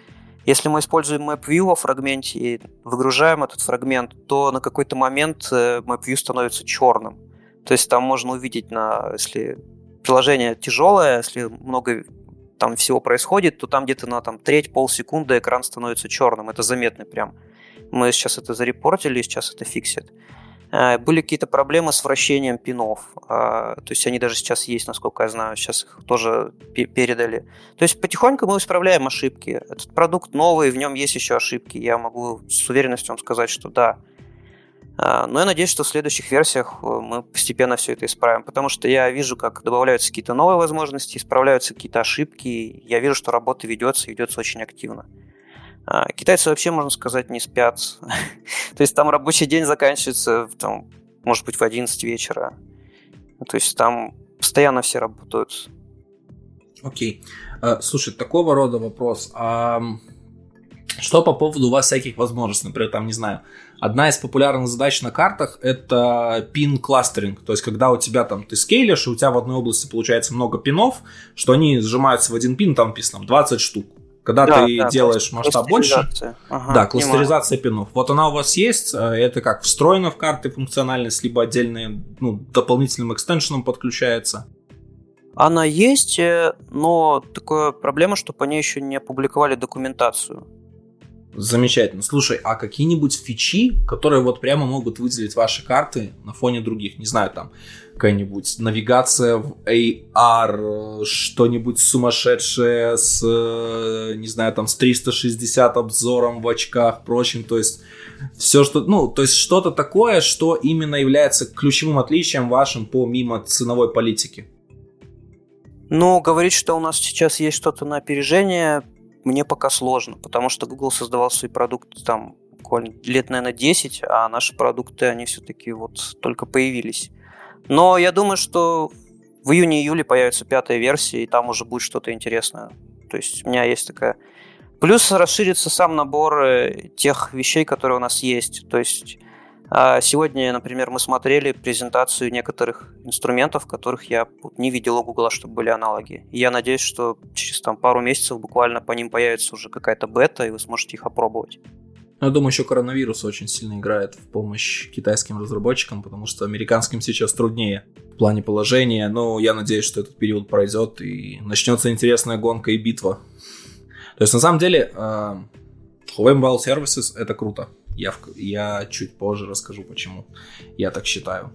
если мы используем MapView во фрагменте и выгружаем этот фрагмент, то на какой-то момент э, MapView становится черным. То есть там можно увидеть, на, если приложение тяжелое, если много там всего происходит, то там где-то на там, треть, полсекунды экран становится черным. Это заметно прям. Мы сейчас это зарепортили, сейчас это фиксит. Э, были какие-то проблемы с вращением пинов. А, то есть они даже сейчас есть, насколько я знаю, сейчас их тоже передали. То есть потихоньку мы исправляем ошибки. Этот продукт новый, в нем есть еще ошибки. Я могу с уверенностью вам сказать, что да. А, но я надеюсь, что в следующих версиях э, мы постепенно все это исправим, потому что я вижу, как добавляются какие-то новые возможности, исправляются какие-то ошибки. Я вижу, что работа ведется, ведется очень активно. А, китайцы вообще, можно сказать, не спят. [laughs] То есть там рабочий день заканчивается, там, может быть, в 11 вечера. То есть там постоянно все работают. Окей. Okay. Слушай, такого рода вопрос. А что по поводу у вас всяких возможностей? Например, там, не знаю, одна из популярных задач на картах это пин кластеринг. То есть, когда у тебя там ты скейлишь, и у тебя в одной области получается много пинов, что они сжимаются в один пин, там написано 20 штук. Когда да, ты да, делаешь масштаб больше, ага, да, кластеризация пинов. Вот она у вас есть, э, это как встроена в карты функциональность, либо отдельные, ну, дополнительным экстеншеном подключается. Она есть, э, но такая проблема, что по ней еще не опубликовали документацию. Замечательно. Слушай, а какие-нибудь фичи, которые вот прямо могут выделить ваши карты на фоне других? Не знаю, там какая-нибудь навигация в AR, что-нибудь сумасшедшее с, не знаю, там с 360 обзором в очках, прочим, то есть все, что, ну, то есть что-то такое, что именно является ключевым отличием вашим помимо ценовой политики. Ну, говорить, что у нас сейчас есть что-то на опережение, мне пока сложно, потому что Google создавал свои продукты там буквально лет, наверное, 10, а наши продукты, они все-таки вот только появились. Но я думаю, что в июне-июле появится пятая версия, и там уже будет что-то интересное. То есть у меня есть такая... Плюс расширится сам набор э, тех вещей, которые у нас есть. То есть а, сегодня, например, мы смотрели презентацию некоторых инструментов, которых я не видел у Google, чтобы были аналоги. Я надеюсь, что через там, пару месяцев буквально по ним появится уже какая-то бета, и вы сможете их опробовать. Я думаю, еще коронавирус очень сильно играет в помощь китайским разработчикам, потому что американским сейчас труднее в плане положения. Но я надеюсь, что этот период пройдет и начнется интересная гонка и битва. То есть, на самом деле, э, Huawei Mobile Services это круто. Я, я чуть позже расскажу, почему я так считаю.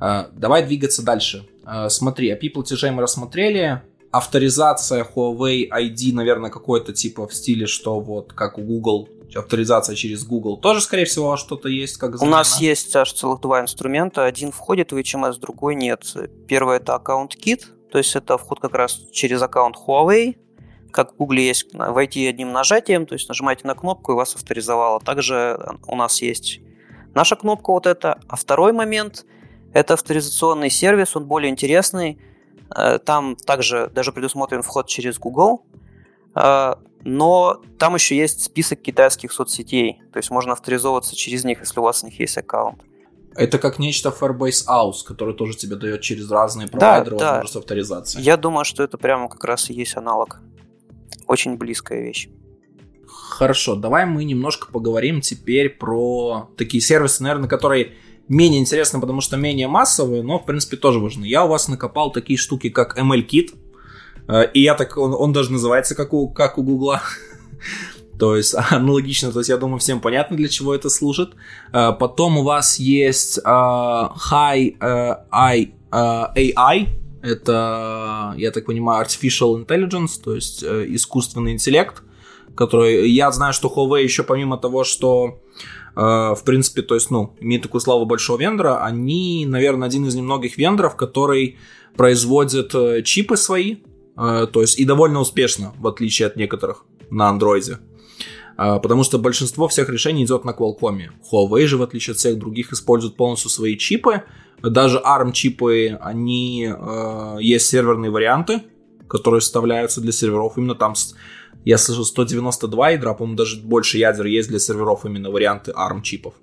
Э, давай двигаться дальше. Э, смотри, API платежей мы рассмотрели авторизация Huawei ID, наверное, какой-то типа в стиле, что вот как у Google, авторизация через Google, тоже, скорее всего, что-то есть как замена. У нас есть аж целых два инструмента. Один входит в HMS, другой нет. Первый это аккаунт Kit, то есть это вход как раз через аккаунт Huawei, как в Google есть войти одним нажатием, то есть нажимаете на кнопку и вас авторизовало. Также у нас есть наша кнопка вот эта. А второй момент – это авторизационный сервис, он более интересный – Э, там также даже предусмотрен вход через Google, э, но там еще есть список китайских соцсетей, то есть можно авторизовываться через них, если у вас у них есть аккаунт. Это как нечто Firebase House, который тоже тебе дает через разные провайдеры да, возможность да. авторизации. Я думаю, что это прямо как раз и есть аналог. Очень близкая вещь. Хорошо, давай мы немножко поговорим теперь про такие сервисы, наверное, которые менее интересно, потому что менее массовые, но, в принципе, тоже важны. Я у вас накопал такие штуки, как ML-Kit, и я так, он, он даже называется как у, как у Гугла. [laughs] То есть [laughs] аналогично, то есть я думаю, всем понятно, для чего это служит. Э, потом у вас есть э, High AI, это, я так понимаю, Artificial Intelligence, то есть искусственный интеллект, который, я знаю, что Huawei еще помимо того, что Э, в принципе, то есть, ну, имеет такую славу большого вендора, они, наверное, один из немногих вендоров, который производит э, чипы свои, э, то есть и довольно успешно, в отличие от некоторых на андроиде. Потому что большинство всех решений идет на Qualcomm. Huawei же, в отличие от всех других, использует полностью свои чипы. Даже ARM-чипы, они есть серверные варианты, которые вставляются для серверов. Именно там я слышу 192 ядра, по-моему, даже больше ядер есть для серверов именно варианты ARM чипов.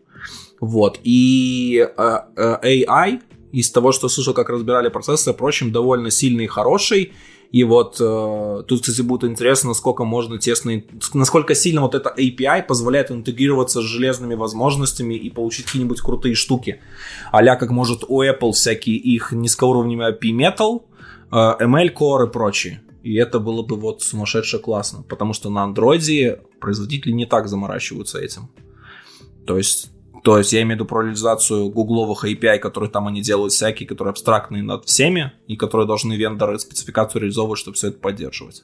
Вот. И э, AI, из того, что слышал, как разбирали процессор, прочим, довольно сильный и хороший. И вот э, тут, кстати, будет интересно, насколько можно тесно, насколько сильно вот это API позволяет интегрироваться с железными возможностями и получить какие-нибудь крутые штуки. Аля как может у Apple всякие их низкоуровневые API Metal, э, ML Core и прочие. И это было бы вот сумасшедше классно, потому что на андроиде производители не так заморачиваются этим. То есть, то есть я имею в виду про реализацию гугловых API, которые там они делают всякие, которые абстрактные над всеми, и которые должны вендоры спецификацию реализовывать, чтобы все это поддерживать.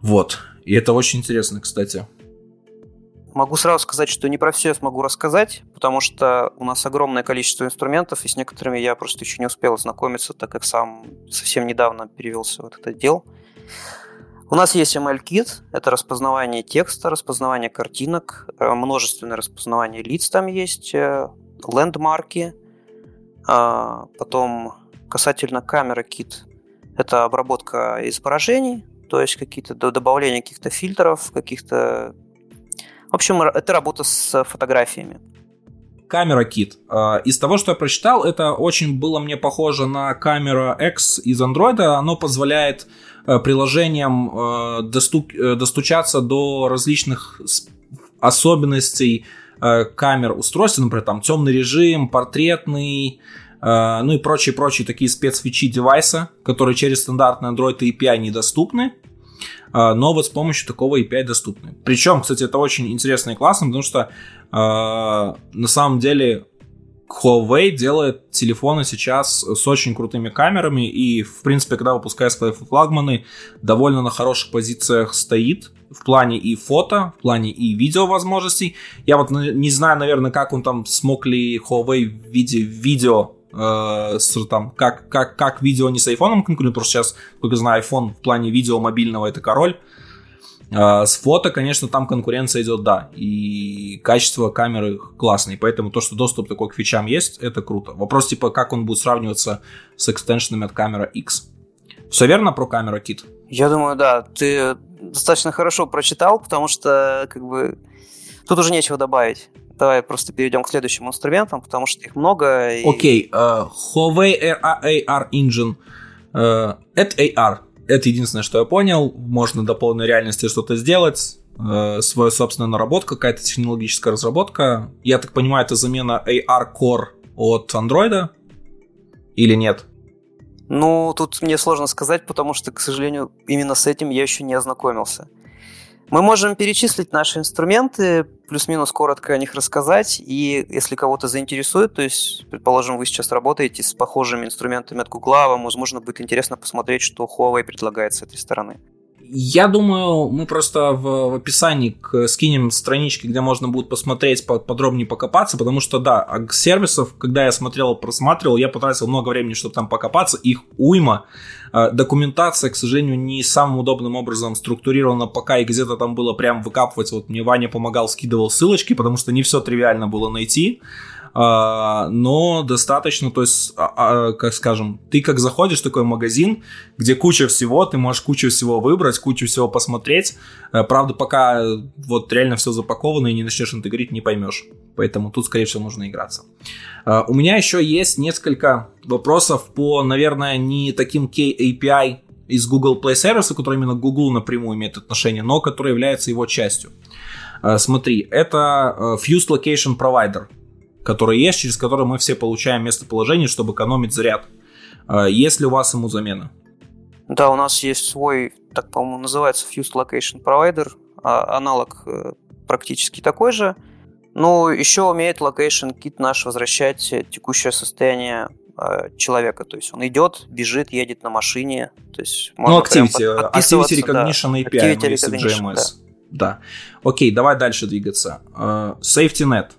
Вот. И это очень интересно, кстати. Могу сразу сказать, что не про все я смогу рассказать, потому что у нас огромное количество инструментов, и с некоторыми я просто еще не успел ознакомиться, так как сам совсем недавно перевелся в этот отдел. У нас есть ML-кит, это распознавание текста, распознавание картинок, э, множественное распознавание лиц там есть, э, лендмарки, а, потом касательно камеры кит, это обработка изображений, то есть какие-то добавления каких-то фильтров, каких-то в общем, это работа с фотографиями. Камера Kit. А, из того, что я прочитал, это очень было мне похоже на камера X из Android. Оно позволяет э, приложениям э, доступ, э, достучаться до различных особенностей камер устройств, например, там темный режим, портретный, ну и прочие-прочие такие спецфичи девайса, которые через стандартный Android API недоступны. А, но вот с помощью такого API доступны. Причем, кстати, это очень интересно и классно, потому что э, на самом деле Huawei делает телефоны сейчас с очень крутыми камерами, и, в принципе, когда выпускает свои флагманы, довольно на хороших позициях стоит в плане и фото, в плане и видео возможностей. Я вот не знаю, наверное, как он там смог ли Huawei в виде видео э, с, там, как, как, как видео не с айфоном конкурирует, что сейчас, как я знаю, iPhone в плане видео мобильного это король. Э, с фото, конечно, там конкуренция идет, да, и качество камеры классное, поэтому то, что доступ такой к фичам есть, это круто. Вопрос, типа, как он будет сравниваться с экстеншенами от камеры X. Все верно про камеру Kit? Я думаю, да. Ты достаточно хорошо прочитал, потому что, как бы, тут уже нечего добавить. Давай просто перейдем к следующим инструментам, потому что их много. Окей, okay, uh, Huawei AR Engine. Uh, это AR. Это единственное, что я понял. Можно до полной реальности что-то сделать. э, свою собственную наработку, какая-то технологическая разработка. Я так понимаю, это замена AR Core от Android или нет? Ну, тут мне сложно сказать, потому что, к сожалению, именно с этим я еще не ознакомился. Мы можем перечислить наши инструменты, плюс-минус коротко о них рассказать, и если кого-то заинтересует, то есть, предположим, вы сейчас работаете с похожими инструментами от Google, вам, возможно, будет интересно посмотреть, что Huawei предлагает с этой стороны. Я думаю, мы просто в, в описании скинем странички, где можно будет посмотреть, подробнее покопаться, потому что, да, а сервисов, когда я смотрел, просматривал, я потратил много времени, чтобы там покопаться, их уйма. А, документация, к сожалению, не самым удобным образом структурирована пока, и где-то там было прям выкапывать. Вот мне Ваня помогал, скидывал ссылочки, потому что не все тривиально было найти. Но достаточно, то есть, а, а, как скажем, ты как заходишь в такой магазин, где куча всего, ты можешь кучу всего выбрать, кучу всего посмотреть, правда, пока вот реально все запаковано и не начнешь интегрить, не поймешь, поэтому тут, скорее всего, нужно играться. У меня еще есть несколько вопросов по, наверное, не таким KAPI из Google Play сервиса, который именно Google напрямую имеет отношение, но который является его частью. Смотри, это Fused Location Provider который есть, через который мы все получаем местоположение, чтобы экономить заряд. А, есть ли у вас ему замена? Да, у нас есть свой, так, по-моему, называется Fused Location Provider. А аналог э, практически такой же. Но еще умеет Location Kit наш возвращать текущее состояние а, человека. То есть он идет, бежит, едет на машине. То есть ну, Activity, Activity Recognition да, API, Activity Recognition, GMS. Да. да. Окей, давай дальше двигаться. Safety Net.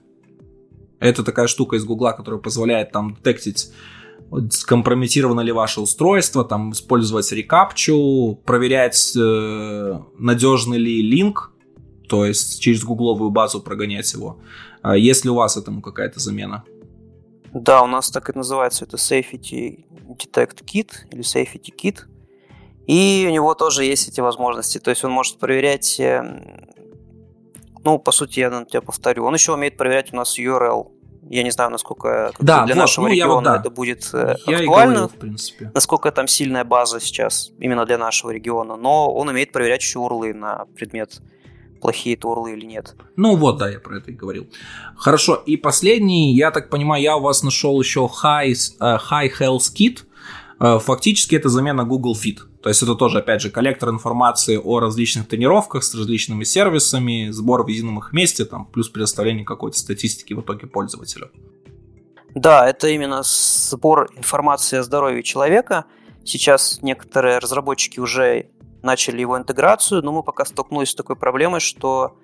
Это такая штука из Гугла, которая позволяет там детектить скомпрометировано ли ваше устройство, там использовать рекапчу, проверять, э, надежный ли линк, то есть через гугловую базу прогонять его. А есть ли у вас этому какая-то замена? Да, у нас так и называется это Safety Detect Kit или Safety Kit. И у него тоже есть эти возможности. То есть он может проверять эм, ну, по сути, я тебя повторю. Он еще умеет проверять у нас URL. Я не знаю, насколько да, для вот, нашего ну, региона вот, да. это будет э, я актуально. говорил, в принципе. Насколько там сильная база сейчас именно для нашего региона. Но он умеет проверять еще урлы на предмет плохие это урлы или нет. Ну вот, да, я про это и говорил. Хорошо, и последний, я так понимаю, я у вас нашел еще High, uh, High Health Kit. Uh, фактически это замена Google Fit. То есть это тоже, опять же, коллектор информации о различных тренировках с различными сервисами, сбор в едином их месте, там, плюс предоставление какой-то статистики в итоге пользователю. Да, это именно сбор информации о здоровье человека. Сейчас некоторые разработчики уже начали его интеграцию, но мы пока столкнулись с такой проблемой, что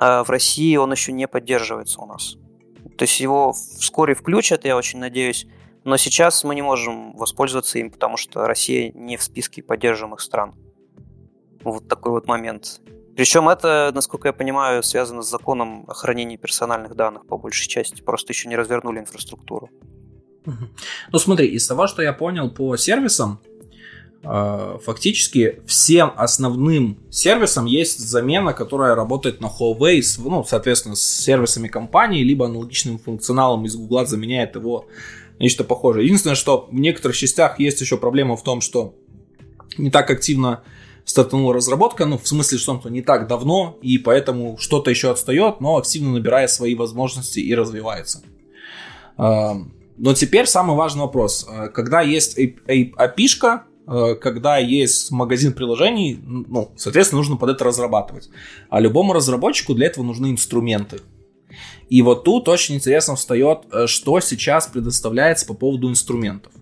э, в России он еще не поддерживается у нас. То есть его вскоре включат, я очень надеюсь, но сейчас мы не можем воспользоваться им, потому что Россия не в списке поддерживаемых стран. Вот такой вот момент. Причем это, насколько я понимаю, связано с законом о хранении персональных данных по большей части. Просто еще не развернули инфраструктуру. Ну смотри, из того, что я понял по сервисам, э, фактически всем основным сервисам есть замена, которая работает на Huawei, ну, соответственно, с сервисами компании, либо аналогичным функционалом из Google заменяет его нечто похожее. Единственное, что в некоторых частях есть еще проблема в том, что не так активно стартанула разработка, ну, в смысле, что не так давно, и поэтому что-то еще отстает, но активно набирая свои возможности и развивается. А, но теперь самый важный вопрос. А, когда есть API, а, когда есть магазин приложений, ну, соответственно, нужно под это разрабатывать. А любому разработчику для этого нужны инструменты. И вот тут очень интересно встает, э, что сейчас предоставляется по поводу инструментов.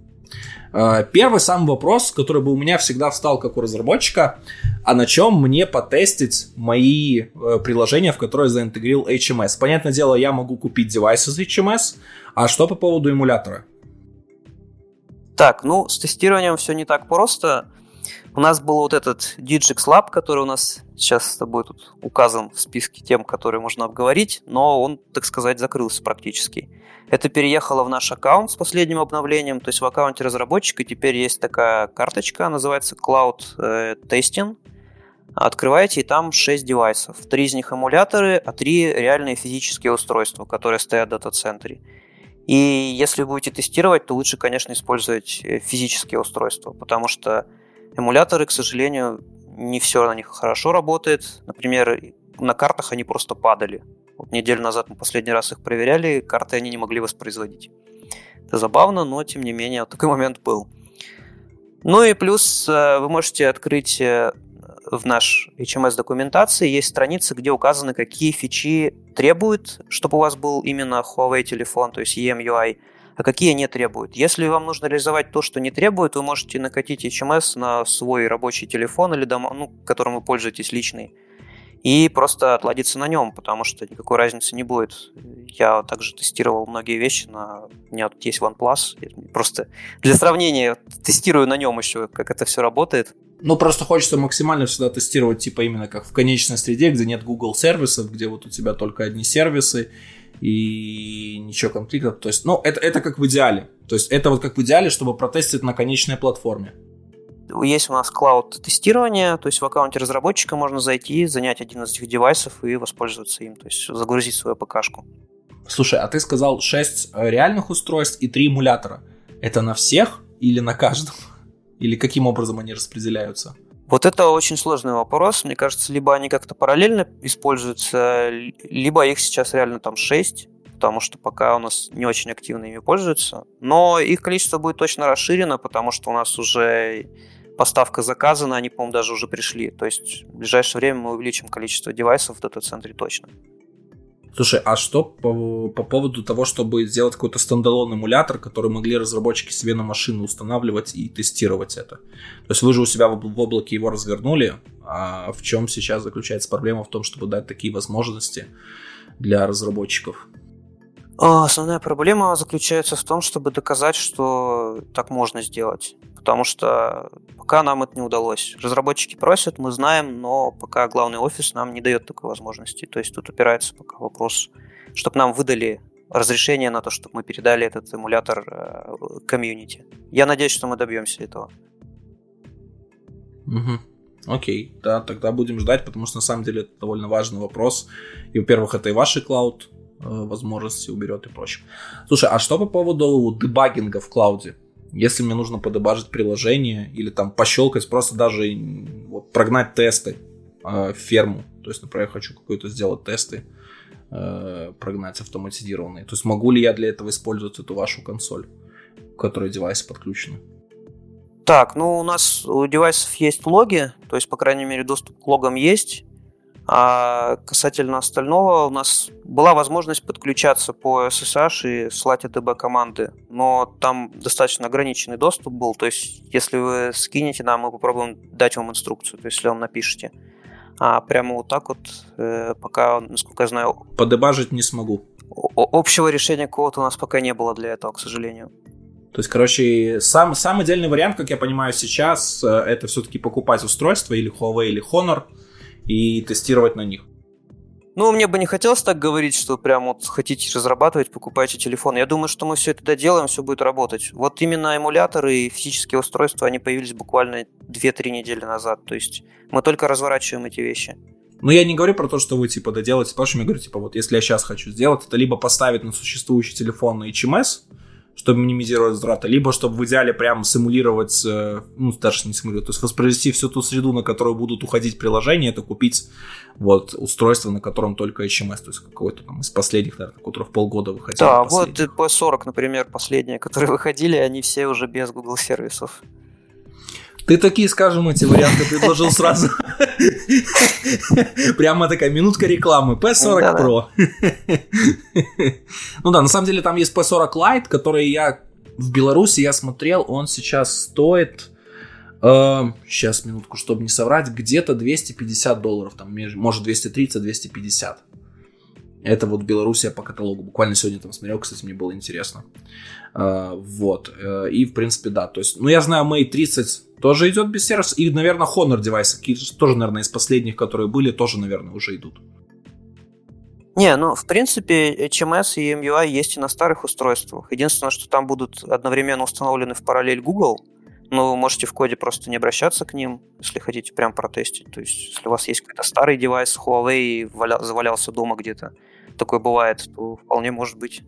Э, первый самый вопрос, который бы у меня всегда встал как у разработчика, а на чем мне потестить мои э, приложения, в которые заинтегрил HMS. Понятное дело, я могу купить девайсы с HMS, а что по поводу эмулятора? Так, ну, с тестированием все не так просто. У нас был вот этот Digix Lab, который у нас сейчас с тобой тут указан в списке тем, которые можно обговорить, но он, так сказать, закрылся практически. Это переехало в наш аккаунт с последним обновлением, то есть в аккаунте разработчика теперь есть такая карточка, называется Cloud э, Testing. Открываете, и там 6 девайсов. Три из них эмуляторы, а три реальные физические устройства, которые стоят в дата-центре. И если вы будете тестировать, то лучше, конечно, использовать э, физические устройства, потому что Эмуляторы, к сожалению, не все на них хорошо работает. Например, на картах они просто падали. Вот неделю назад мы последний раз их проверяли, карты они не могли воспроизводить. Это забавно, но тем не менее такой момент был. Ну и плюс э, вы можете открыть э, в наш HMS документации есть страницы, где указаны, какие фичи требуют, чтобы у вас был именно Huawei телефон, то есть EMUI, а какие не требуют. Если вам нужно реализовать то, что не требует, вы можете накатить HMS на свой рабочий телефон или дом, ну, которым вы пользуетесь личный, и просто отладиться на нем, потому что никакой разницы не будет. Я также тестировал многие вещи на... У меня тут есть OnePlus. Просто для сравнения тестирую на нем еще, как это все работает. Ну, просто хочется максимально всегда тестировать, типа, именно как в конечной среде, где нет Google сервисов, где вот у тебя только одни сервисы, и ничего конфликтов. То есть, ну, это, это как в идеале. То есть, это вот как в идеале, чтобы протестить на конечной платформе. Есть у нас клауд-тестирование, то есть в аккаунте разработчика можно зайти, занять один из этих девайсов и воспользоваться им, то есть загрузить свою ПКшку. Слушай, а ты сказал 6 э, реальных устройств и 3 эмулятора. Это на всех или на каждом? [laughs] Или каким образом они распределяются? Вот это очень сложный вопрос. Мне кажется, либо они как-то параллельно используются, либо их сейчас реально там 6, потому что пока у нас не очень активно ими пользуются. Но их количество будет точно расширено, потому что у нас уже поставка заказана, они, по-моему, даже уже пришли. То есть в ближайшее время мы увеличим количество девайсов в дата-центре точно. Слушай, а что по, по поводу того, чтобы сделать какой-то стендалон эмулятор, который могли разработчики себе на машину устанавливать и тестировать это? То есть вы же у себя в, в облаке его развернули, а в чем сейчас заключается проблема в том, чтобы дать такие возможности для разработчиков? А, основная проблема заключается в том, чтобы доказать, что так можно сделать. Потому что пока нам это не удалось. Разработчики просят, мы знаем, но пока главный офис нам не дает такой возможности. То есть тут упирается пока вопрос, чтобы нам выдали разрешение на то, чтобы мы передали этот эмулятор э, комьюнити. Я надеюсь, что мы добьемся этого. Угу. Окей, да, тогда будем ждать, потому что на самом деле это довольно важный вопрос. И, во-первых, это и ваши клауд э, возможности уберет и прочее. Слушай, а что по поводу дебагинга в клауде? Если мне нужно подебажить приложение или там пощелкать, просто даже вот, прогнать тесты э, в ферму. То есть, например, я хочу какой-то сделать тесты, э, прогнать автоматизированные. То есть могу ли я для этого использовать эту вашу консоль, к которой девайсы подключены? Так, ну у нас у девайсов есть логи, то есть, по крайней мере, доступ к логам есть. А касательно остального, у нас была возможность подключаться по SSH и слать ADB команды, но там достаточно ограниченный доступ был, то есть если вы скинете нам, мы попробуем дать вам инструкцию, то есть если вам напишите. А прямо вот так вот, э, пока, насколько я знаю... Подебажить не смогу. Общего решения какого-то у нас пока не было для этого, к сожалению. То есть, короче, сам, сам идеальный вариант, как я понимаю сейчас, э, это все-таки покупать устройство или Huawei, или Honor – и тестировать на них. Ну, мне бы не хотелось так говорить, что прям вот хотите разрабатывать, покупайте телефон. Я думаю, что мы все это доделаем, все будет работать. Вот именно эмуляторы и физические устройства, они появились буквально 2-3 недели назад. То есть мы только разворачиваем эти вещи. Ну, я не говорю про то, что вы, типа, доделаете, потому что я говорю, типа, вот, если я сейчас хочу сделать, это либо поставить на существующий телефон на HMS, чтобы минимизировать затраты, либо чтобы в идеале прям симулировать, э, ну, даже не симулировать, то есть воспроизвести всю ту среду, на которую будут уходить приложения, это купить вот устройство, на котором только HMS, то есть какой-то там из последних, наверное, которых полгода выходило. Да, вот P40, например, последние, которые [laughs] выходили, они все уже без Google сервисов. Ты такие, скажем, эти варианты предложил сразу. Прямо такая минутка рекламы. P40 Pro. Ну да, на самом деле там есть P40 Lite, который я в Беларуси я смотрел, он сейчас стоит... сейчас, минутку, чтобы не соврать, где-то 250 долларов, там, может 230-250. Это вот Белоруссия по каталогу. Буквально сегодня там смотрел, кстати, мне было интересно. Uh, вот. Uh, и, в принципе, да. То есть, ну, я знаю, Mate 30 тоже идет без сервиса. И, наверное, Honor девайсы, тоже, наверное, из последних, которые были, тоже, наверное, уже идут. Не, ну, в принципе, HMS и MUI есть и на старых устройствах. Единственное, что там будут одновременно установлены в параллель Google, но вы можете в коде просто не обращаться к ним, если хотите прям протестить. То есть, если у вас есть какой-то старый девайс Huawei валя... завалялся дома где-то, такое бывает, то вполне может быть.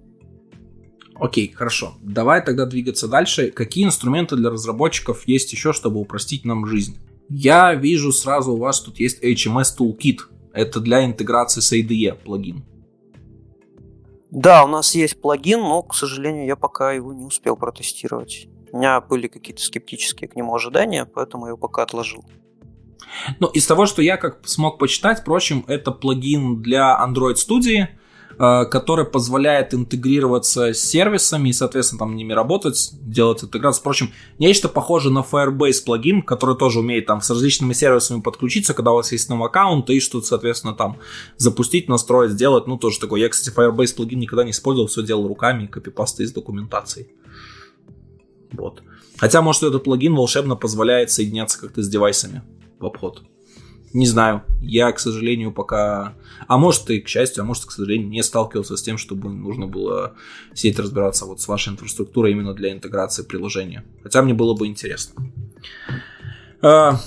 Окей, хорошо. Давай тогда двигаться дальше. Какие инструменты для разработчиков есть еще, чтобы упростить нам жизнь? Я вижу сразу у вас тут есть HMS Toolkit. Это для интеграции с IDE плагин. Да, у нас есть плагин, но, к сожалению, я пока его не успел протестировать. У меня были какие-то скептические к нему ожидания, поэтому я его пока отложил. Ну, из того, что я как смог почитать, впрочем, это плагин для Android Studio, который позволяет интегрироваться с сервисами и, соответственно, там ними работать, делать интеграцию. Впрочем, нечто похожее на Firebase плагин, который тоже умеет там с различными сервисами подключиться, когда у вас есть новый аккаунт, и что-то, соответственно, там запустить, настроить, сделать. Ну, тоже такое. Я, кстати, Firebase плагин никогда не использовал, все делал руками, копипасты из документации. Вот. Хотя, может, этот плагин волшебно позволяет соединяться как-то с девайсами в обход. Не знаю. Я, к сожалению, пока... А может и к счастью, а может, к сожалению, не сталкивался с тем, чтобы нужно было сидеть разбираться вот с вашей инфраструктурой именно для интеграции приложения. Хотя мне было бы интересно. А,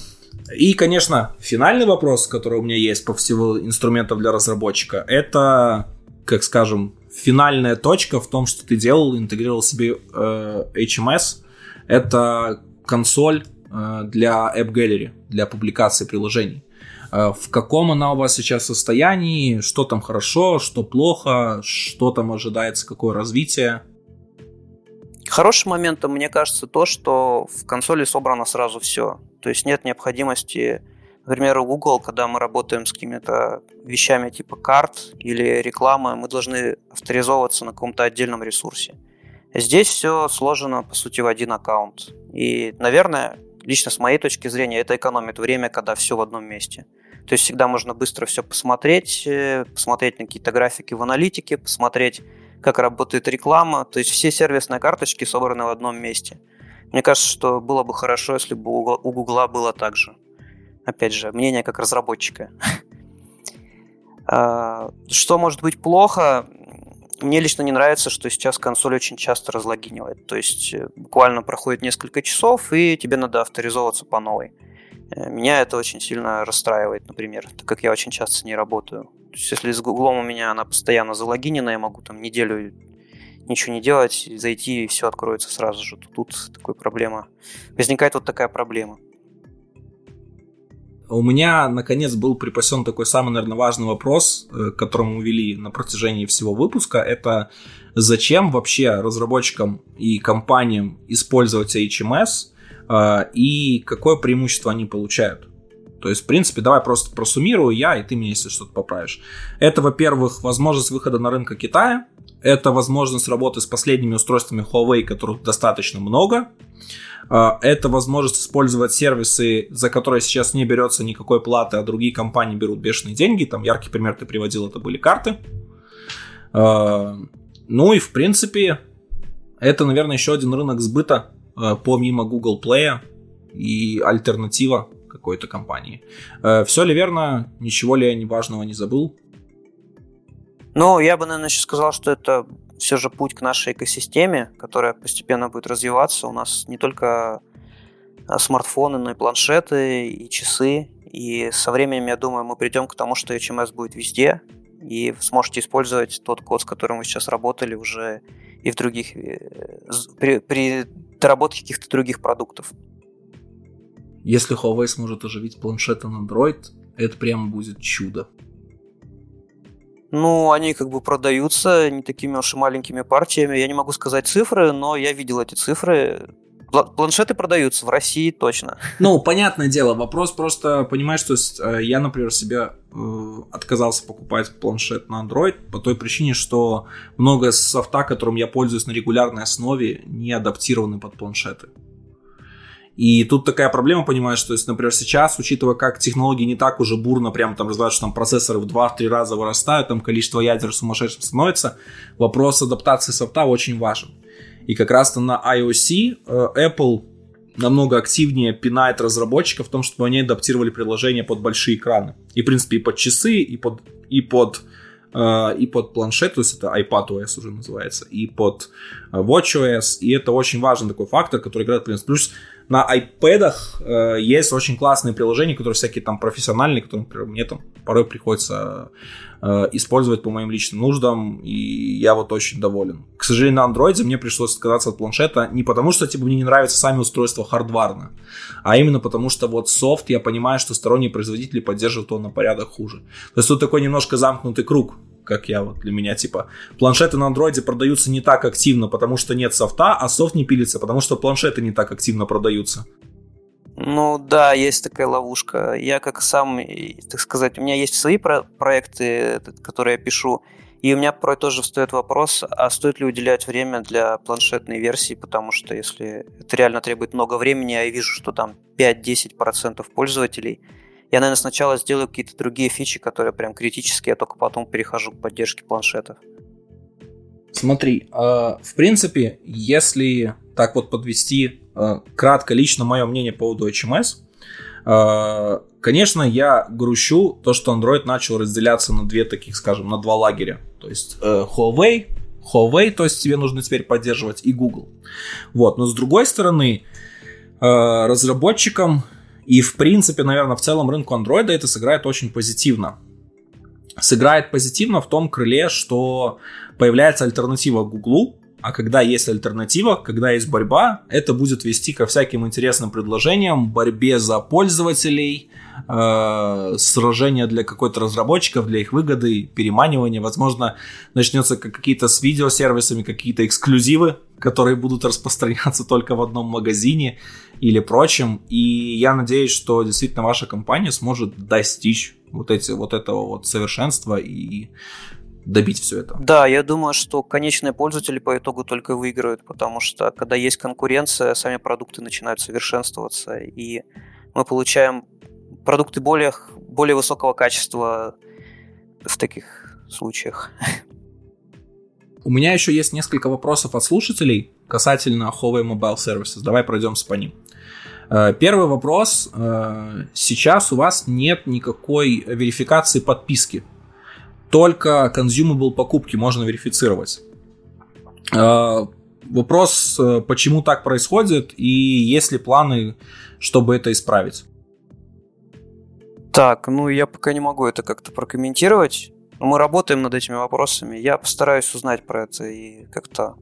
и, конечно, финальный вопрос, который у меня есть по всего инструментов для разработчика, это, как скажем, финальная точка в том, что ты делал, интегрировал себе э, HMS. Это консоль э, для App Gallery, для публикации приложений. Э, в каком она у вас сейчас состоянии, что там хорошо, что плохо, что там ожидается, какое развитие. Хорошим моментом, мне кажется, то, что в консоли собрано сразу все. То есть нет необходимости, например, у Google, когда мы работаем с какими-то вещами типа карт или рекламы, мы должны авторизовываться на каком-то отдельном ресурсе. Здесь все сложено, по сути, в один аккаунт. И, наверное, лично с моей точки зрения, это экономит время, когда все в одном месте. То есть всегда можно быстро все посмотреть, э, посмотреть на какие-то графики в аналитике, посмотреть, как работает реклама. То есть все сервисные карточки собраны в одном месте. Мне кажется, что было бы хорошо, если бы у Гугла было так же. Опять же, мнение как разработчика. [laughs] А, что может быть плохо? Мне лично не нравится, что сейчас консоль очень часто разлогинивает. То есть э, буквально проходит несколько часов, и тебе надо авторизовываться по новой. Э, меня это очень сильно расстраивает, например, так как я очень часто с ней работаю. То есть если с Гуглом у меня она постоянно залогинена, я могу там неделю ничего не делать, зайти и все откроется сразу же. Тут такая проблема. Возникает вот такая проблема. У меня, наконец, был припасен такой самый, наверное, важный вопрос, э, к которому вели на протяжении всего выпуска. Это зачем вообще разработчикам и компаниям использовать HMS э, и какое преимущество они получают? То есть, в принципе, давай просто просуммирую я, и ты мне, если что-то поправишь. Это, во-первых, возможность выхода на рынок Китая. Это возможность работы с последними устройствами Huawei, которых достаточно много. А, это возможность использовать сервисы, за которые сейчас не берется никакой платы, а другие компании берут бешеные деньги. Там яркий пример ты приводил, это были карты. А, ну и в принципе, это, наверное, еще один рынок сбыта а, помимо Google Play и альтернатива какой-то компании. Все ли верно? Ничего ли я важного не забыл? Ну, я бы, наверное, еще сказал, что это все же путь к нашей экосистеме, которая постепенно будет развиваться. У нас не только а, смартфоны, но и планшеты, и часы. И со временем, я думаю, мы придем к тому, что HMS будет везде, и сможете использовать тот код, с которым вы сейчас работали уже и в других, э, при, при доработке каких-то других продуктов. Если Huawei сможет оживить планшеты на Android, это прямо будет чудо. Ну, они как бы продаются не такими уж и маленькими партиями. Я не могу сказать цифры, но я видел эти цифры. Планшеты продаются в России точно. Ну, понятное дело. Вопрос просто, понимаешь, что э, я, например, себе э, отказался покупать планшет на Android по той причине, что много софта, которым я пользуюсь на регулярной основе, не адаптированы под планшеты. И тут такая проблема, понимаешь, что есть, например, сейчас, учитывая, как технологии не так уже бурно прям там развиваются, там процессоры в 2-3 раза вырастают, там количество ядер сумасшедшим становится, вопрос адаптации софта очень важен. И как раз-то на iOS э, Apple намного активнее пинает разработчиков в том, чтобы они адаптировали приложение под большие экраны. И, в принципе, и под часы, и под, и под э, и под планшет, то есть это iPadOS уже называется, и под э, WatchOS, и это очень важный такой фактор, который играет плюс. Плюс на iPad э, есть очень классные приложения, которые всякие там профессиональные, которые, например, мне там порой приходится э, использовать по моим личным нуждам, и я вот очень доволен. К сожалению, на андроиде мне пришлось отказаться от планшета не потому, что типа, мне не нравятся сами устройства хардварно, а именно потому, что вот софт, я понимаю, что сторонние производители поддерживают его на порядок хуже. То есть тут такой немножко замкнутый круг как я вот для меня, типа, планшеты на андроиде продаются не так активно, потому что нет софта, а софт не пилится, потому что планшеты не так активно продаются. Ну да, есть такая ловушка. Я как сам, так сказать, у меня есть свои про- проекты, которые я пишу, и у меня порой тоже встает вопрос, а стоит ли уделять время для планшетной версии, потому что если это реально требует много времени, а я вижу, что там 5-10% пользователей, я, наверное, сначала сделаю какие-то другие фичи, которые прям критические, а только потом перехожу к поддержке планшетов. Смотри, э, в принципе, если так вот подвести э, кратко лично мое мнение по поводу HMS, э, конечно, я грущу то, что Android начал разделяться на две таких, скажем, на два лагеря. То есть Huawei, Huawei, то есть тебе нужно теперь поддерживать, и Google. Вот, но с другой стороны, разработчикам и, в принципе, наверное, в целом рынку Android это сыграет очень позитивно. Сыграет позитивно в том крыле, что появляется альтернатива Гуглу, а когда есть альтернатива, когда есть борьба, это будет вести ко всяким интересным предложениям, борьбе за пользователей, э, сражения для какой-то разработчиков, для их выгоды, переманивания. Возможно, начнется какие-то с видеосервисами, какие-то эксклюзивы, которые будут распространяться только в одном магазине или прочем. И я надеюсь, что действительно ваша компания сможет достичь вот, эти, вот этого вот совершенства и добить все это. Да, я думаю, что конечные пользователи по итогу только выиграют, потому что когда есть конкуренция, сами продукты начинают совершенствоваться, и мы получаем продукты более, более высокого качества в таких случаях. У меня еще есть несколько вопросов от слушателей касательно Huawei Mobile Services. Давай пройдемся по ним. Э, первый вопрос. Э, сейчас у вас нет никакой верификации подписки только consumable покупки можно верифицировать. Э, вопрос, э, почему так происходит и есть ли планы, чтобы это исправить? Так, ну я пока не могу это как-то прокомментировать. Мы работаем над этими вопросами. Я постараюсь узнать про это и как-то...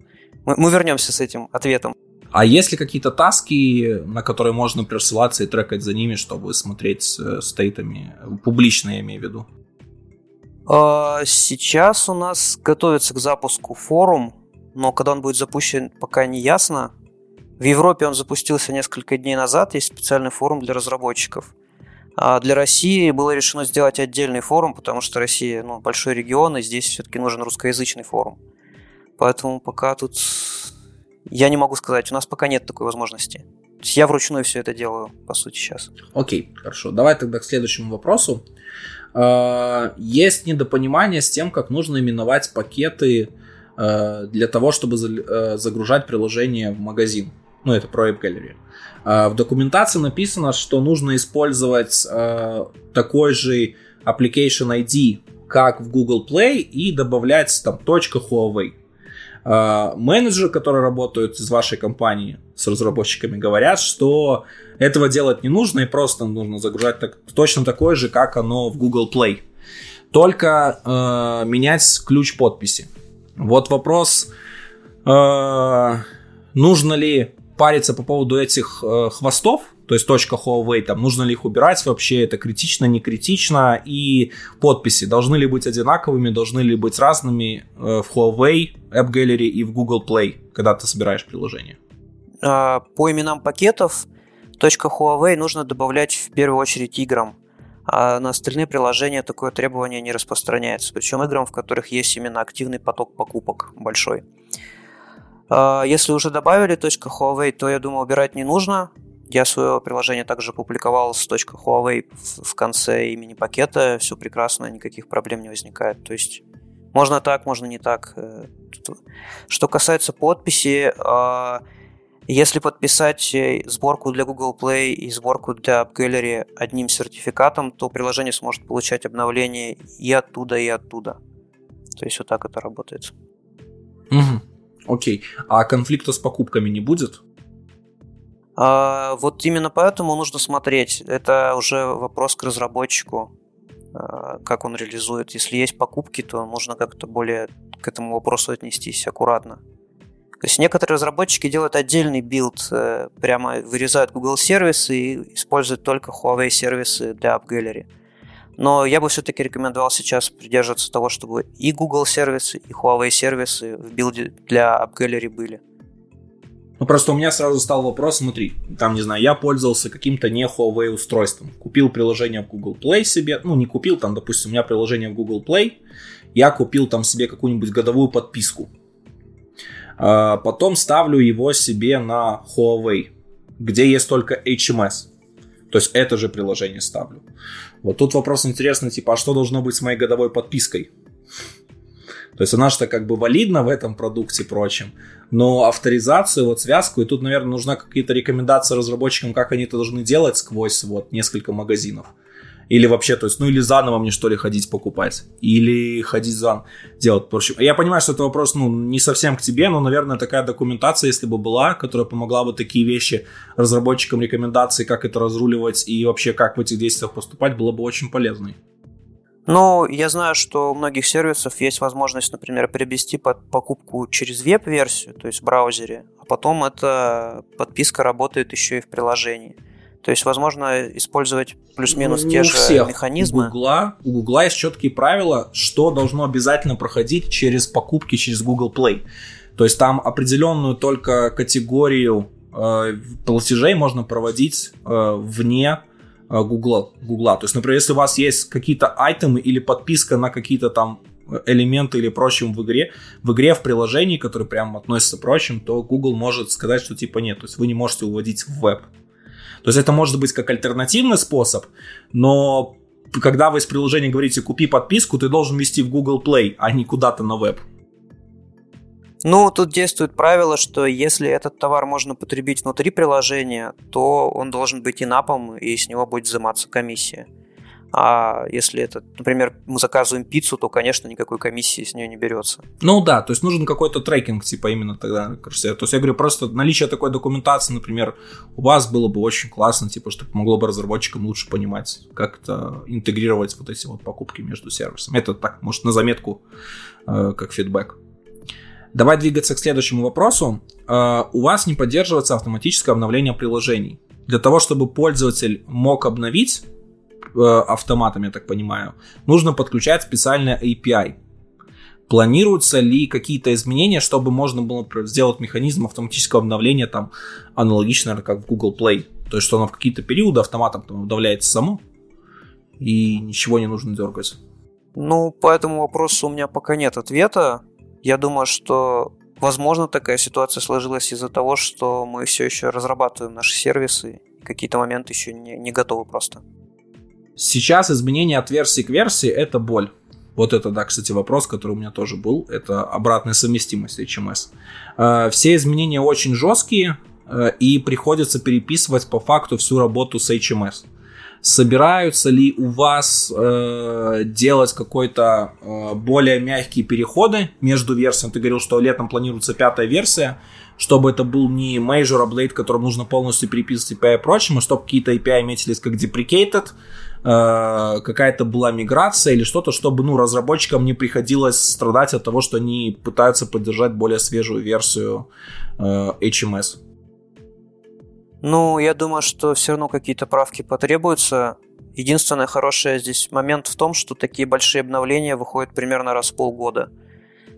Мы, мы вернемся с этим ответом. А есть ли какие-то таски, на которые можно присылаться и трекать за ними, чтобы смотреть с стейтами? Публично, я имею в виду. А, сейчас у нас готовится к запуску форум, но когда он будет запущен, пока не ясно. В Европе он запустился несколько дней назад, есть специальный форум для разработчиков. А для России было решено сделать отдельный форум, потому что Россия ну, большой регион, и здесь все-таки нужен русскоязычный форум. Поэтому пока тут я не могу сказать, у нас пока нет такой возможности. Я вручную все это делаю, по сути, сейчас. Окей, хорошо. Давай тогда к следующему вопросу. А, есть недопонимание с тем, как нужно именовать пакеты а, для того, чтобы а, загружать приложение в магазин. Ну, это про App Gallery. В документации написано, что нужно использовать такой же application ID, как в Google Play, и добавлять там .huawei. Менеджеры, которые работают из вашей компании с разработчиками, говорят, что этого делать не нужно, и просто нужно загружать так, точно такое же, как оно в Google Play. Только э, менять ключ подписи. Вот вопрос, э, нужно ли париться по поводу этих э, хвостов, то есть точка Huawei, там нужно ли их убирать вообще, это критично, не критично, и подписи должны ли быть одинаковыми, должны ли быть разными э, в Huawei, App Gallery и в Google Play, когда ты собираешь приложение. А, по именам пакетов Точка Huawei нужно добавлять в первую очередь играм, а на остальные приложения такое требование не распространяется, причем играм, в которых есть именно активный поток покупок большой. А, если уже добавили .huawei, то, я думаю, убирать не нужно. Я свое приложение также публиковал с .huawei в конце имени пакета. Все прекрасно, никаких проблем не возникает. То есть можно так, можно не так. Э, что касается подписи, а, если подписать э, сборку для Google Play и сборку для App Gallery одним сертификатом, то приложение сможет получать обновления и оттуда, и оттуда. То есть вот так это работает. Угу. Окей. А конфликта с покупками не будет? А, вот именно поэтому нужно смотреть. Это уже вопрос к разработчику, а, как он реализует. Если есть покупки, то нужно как-то более к этому вопросу отнестись аккуратно. То есть некоторые разработчики делают отдельный build, э, прямо вырезают Google сервисы и используют только Huawei сервисы для App Gallery. Но я бы все-таки рекомендовал сейчас придерживаться того, чтобы и Google сервисы, и Huawei сервисы в build е для App Gallery были. Ну, просто у меня сразу стал вопрос, смотри, там, не знаю, я пользовался каким-то не Huawei устройством. Купил приложение в Google Play себе, ну, не купил, там, допустим, у меня приложение в Google Play, я купил там себе какую-нибудь годовую подписку. А потом ставлю его себе на Huawei, где есть только HMS. То есть это же приложение ставлю. Вот тут вопрос интересный, типа, а что должно быть с моей годовой подпиской? То есть она что как бы валидна в этом продукте прочем, но авторизацию, вот связку, и тут, наверное, нужна какие-то рекомендации разработчикам, как они это должны делать сквозь вот несколько магазинов. Или вообще, то есть, ну или заново мне что ли ходить покупать, или ходить заново делать. В я понимаю, что это вопрос, ну, не совсем к тебе, но, наверное, такая документация, если бы была, которая помогла бы такие вещи разработчикам рекомендации, как это разруливать и вообще как в этих действиях поступать, было бы очень полезной. Ну, я знаю, что у многих сервисов есть возможность, например, приобрести под покупку через веб-версию, то есть в браузере, а потом эта подписка работает еще и в приложении. То есть, возможно, использовать плюс-минус ну, те же всех. механизмы. У Гугла, у Гугла есть четкие правила, что должно обязательно проходить через покупки через Google Play. То есть там определенную только категорию э, платежей можно проводить э, вне Гугла, Гугла. То есть, например, если у вас есть какие-то айтемы или подписка на какие-то там элементы или прочим в игре, в игре, в приложении, которые прямо относятся прочим, то Google может сказать, что типа нет, то есть вы не можете уводить в веб. То есть это может быть как альтернативный способ, но когда вы из приложения говорите «купи подписку», ты должен вести в Google Play, а не куда-то на веб. Ну, тут действует правило, что если этот товар можно потребить внутри приложения, то он должен быть инапом, и с него будет взиматься комиссия. А если это, например, мы заказываем пиццу, то, конечно, никакой комиссии с нее не берется. Ну да, то есть нужен какой-то трекинг, типа именно тогда. То есть я говорю, просто наличие такой документации, например, у вас было бы очень классно, типа, что помогло бы разработчикам лучше понимать, как это интегрировать вот эти вот покупки между сервисами. Это так, может, на заметку, э, как фидбэк. Давай двигаться к следующему вопросу. Э, у вас не поддерживается автоматическое обновление приложений. Для того, чтобы пользователь мог обновить Э, автоматом, я так понимаю, нужно подключать специальное API. Планируются ли какие-то изменения, чтобы можно было сделать механизм автоматического обновления там аналогично, наверное, как в Google Play? То есть, что оно в какие-то периоды автоматом там обновляется само, и ничего не нужно дергать. Ну, по этому вопросу у меня пока нет ответа. Я думаю, что, возможно, такая ситуация сложилась из-за того, что мы все еще разрабатываем наши сервисы, какие-то моменты еще не, не готовы просто. Сейчас изменение от версии к версии – это боль. Вот это, да, кстати, вопрос, который у меня тоже был. Это обратная совместимость HMS. Э, все изменения очень жесткие, э, и приходится переписывать по факту всю работу с HMS. Собираются ли у вас э, делать какой-то э, более мягкие переходы между версиями? Ты говорил, что летом планируется пятая версия, чтобы это был не major update, которым нужно полностью переписывать API и прочим, а чтобы какие-то API метились как deprecated, Э, какая-то была миграция или что-то, чтобы ну, разработчикам не приходилось страдать от того, что они пытаются поддержать более свежую версию э, HMS. Ну, я думаю, что все равно какие-то правки потребуются. Единственный хороший здесь момент в том, что такие большие обновления выходят примерно раз в полгода.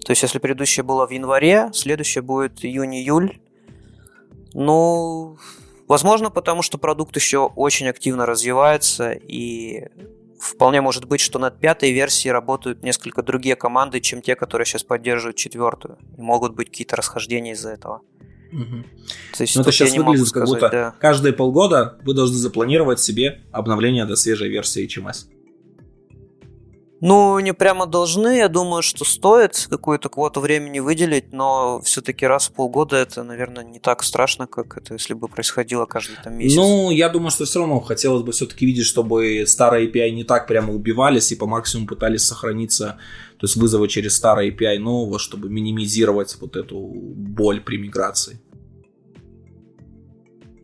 То есть, если предыдущее было в январе, следующее будет июнь-июль. Ну, Возможно, потому что продукт еще очень активно развивается, и вполне может быть, что над пятой версией работают несколько другие команды, чем те, которые сейчас поддерживают четвертую. И могут быть какие-то расхождения из-за этого. Угу. То есть, ну, это сейчас выглядит сказать, как будто да. каждые полгода вы должны запланировать себе обновление до свежей версии HMS. Ну, не прямо должны, я думаю, что стоит какую-то квоту времени выделить, но все-таки раз в полгода это, наверное, не так страшно, как это, если бы происходило каждый там месяц. Ну, я думаю, что все равно хотелось бы все-таки видеть, чтобы старые API не так прямо убивались и по максимуму пытались сохраниться, то есть вызовы через старые API нового, чтобы минимизировать вот эту боль при миграции.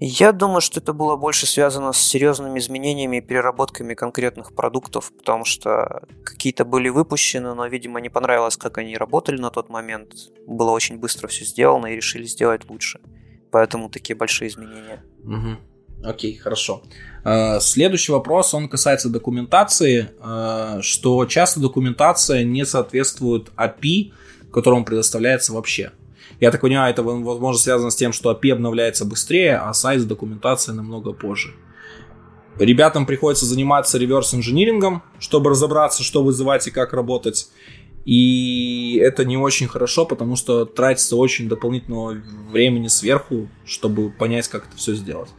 Я думаю, что это было больше связано с серьезными изменениями и переработками конкретных продуктов, потому что какие-то были выпущены, но, видимо, не понравилось, как они работали на тот момент. Было очень быстро все сделано и решили сделать лучше. Поэтому такие большие изменения. Угу. Окей, хорошо. Э, следующий вопрос, он касается документации, э, что часто документация не соответствует API, которому предоставляется вообще. Я так понимаю, это, возможно, связано с тем, что API обновляется быстрее, а сайт с документацией намного позже. Ребятам приходится заниматься реверс-инжинирингом, чтобы разобраться, что вызывать и как работать. И это не очень хорошо, потому что тратится очень дополнительного времени сверху, чтобы понять, как это все сделать.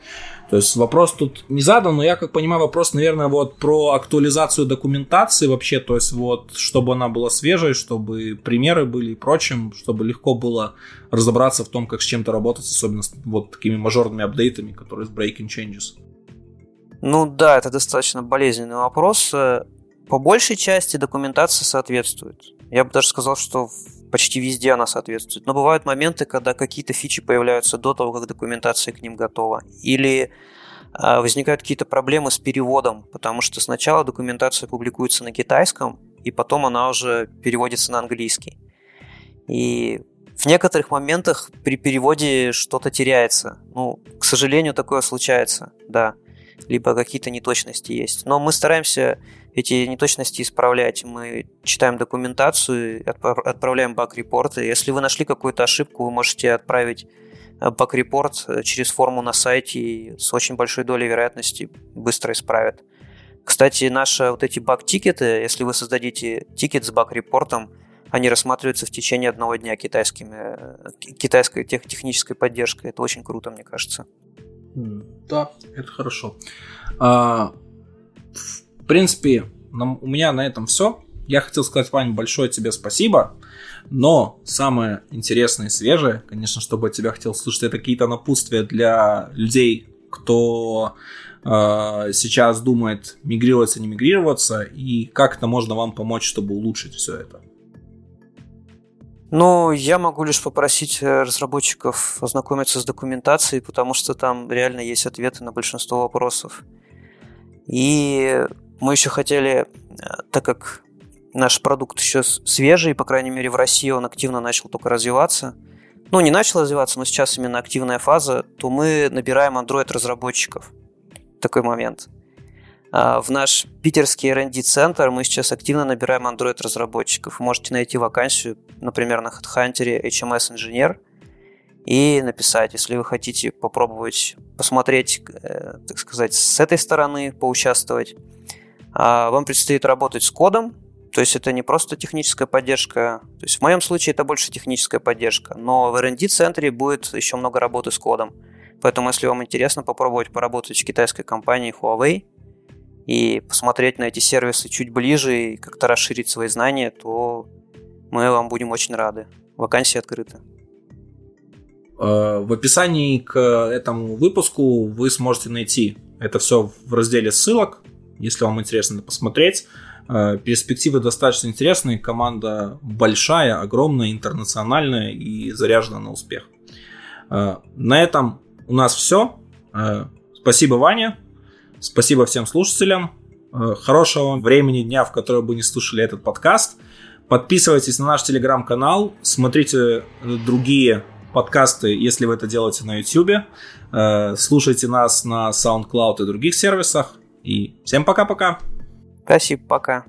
То есть вопрос тут не задан, но я как понимаю, вопрос, наверное, вот про актуализацию документации вообще, то есть вот, чтобы она была свежей, чтобы примеры были и прочим, чтобы легко было разобраться в том, как с чем-то работать, особенно с вот такими мажорными апдейтами, которые с breaking changes. Ну да, это достаточно болезненный вопрос. По большей части документация соответствует. Я бы даже сказал, что почти везде она соответствует. Но бывают моменты, когда какие-то фичи появляются до того, как документация к ним готова. Или э, возникают какие-то проблемы с переводом, потому что сначала документация публикуется на китайском, и потом она уже переводится на английский. И в некоторых моментах при переводе что-то теряется. Ну, к сожалению, такое случается, да. Либо какие-то неточности есть. Но мы стараемся эти неточности исправлять. Мы читаем документацию, отправляем баг-репорты. Если вы нашли какую-то ошибку, вы можете отправить э, баг-репорт э, через форму на сайте и с очень большой долей вероятности быстро исправят. Кстати, наши вот эти баг-тикеты, если вы создадите тикет с баг-репортом, они рассматриваются в течение одного дня китайскими, э, китайской тех, технической поддержкой. Это очень круто, мне кажется. Да, это хорошо. А, в принципе, у меня на этом все. Я хотел сказать, Вань, большое тебе спасибо. Но самое интересное и свежее, конечно, чтобы от тебя хотел слышать, это какие-то напутствия для людей, кто э, сейчас думает, мигрироваться, не мигрироваться, и как это можно вам помочь, чтобы улучшить все это. Ну, я могу лишь попросить э, разработчиков ознакомиться с документацией, потому что там реально есть ответы на большинство вопросов. И мы еще хотели, э, так как наш продукт еще свежий, по крайней мере в России он активно начал только развиваться, ну не начал развиваться, но сейчас именно активная фаза, то мы набираем Android-разработчиков. Такой момент. А, в наш питерский R&D центр мы сейчас активно набираем Android-разработчиков. Можете найти вакансию, например, на HeadHunter HMS-инженер и написать, если вы хотите попробовать посмотреть, э, так сказать, с этой стороны, поучаствовать а, вам предстоит работать с кодом, то есть это не просто техническая поддержка, то есть в моем случае это больше техническая поддержка, но в R&D центре будет еще много работы с кодом. Поэтому, если вам интересно попробовать поработать с китайской компанией Huawei и посмотреть на эти сервисы чуть ближе и как-то расширить свои знания, то мы вам будем очень рады. Вакансии открыты. Э, в описании к этому выпуску вы сможете найти это все в разделе ссылок если вам интересно посмотреть. Э, перспективы достаточно интересные, команда большая, огромная, интернациональная и заряжена на успех. Э, на этом у нас все. Спасибо, Ваня. Спасибо всем слушателям. Хорошего времени дня, в которое бы не слушали этот подкаст. Подписывайтесь на наш телеграм-канал, смотрите другие подкасты, если вы это делаете на YouTube. Слушайте нас на SoundCloud и других сервисах. И всем пока-пока. Спасибо, пока.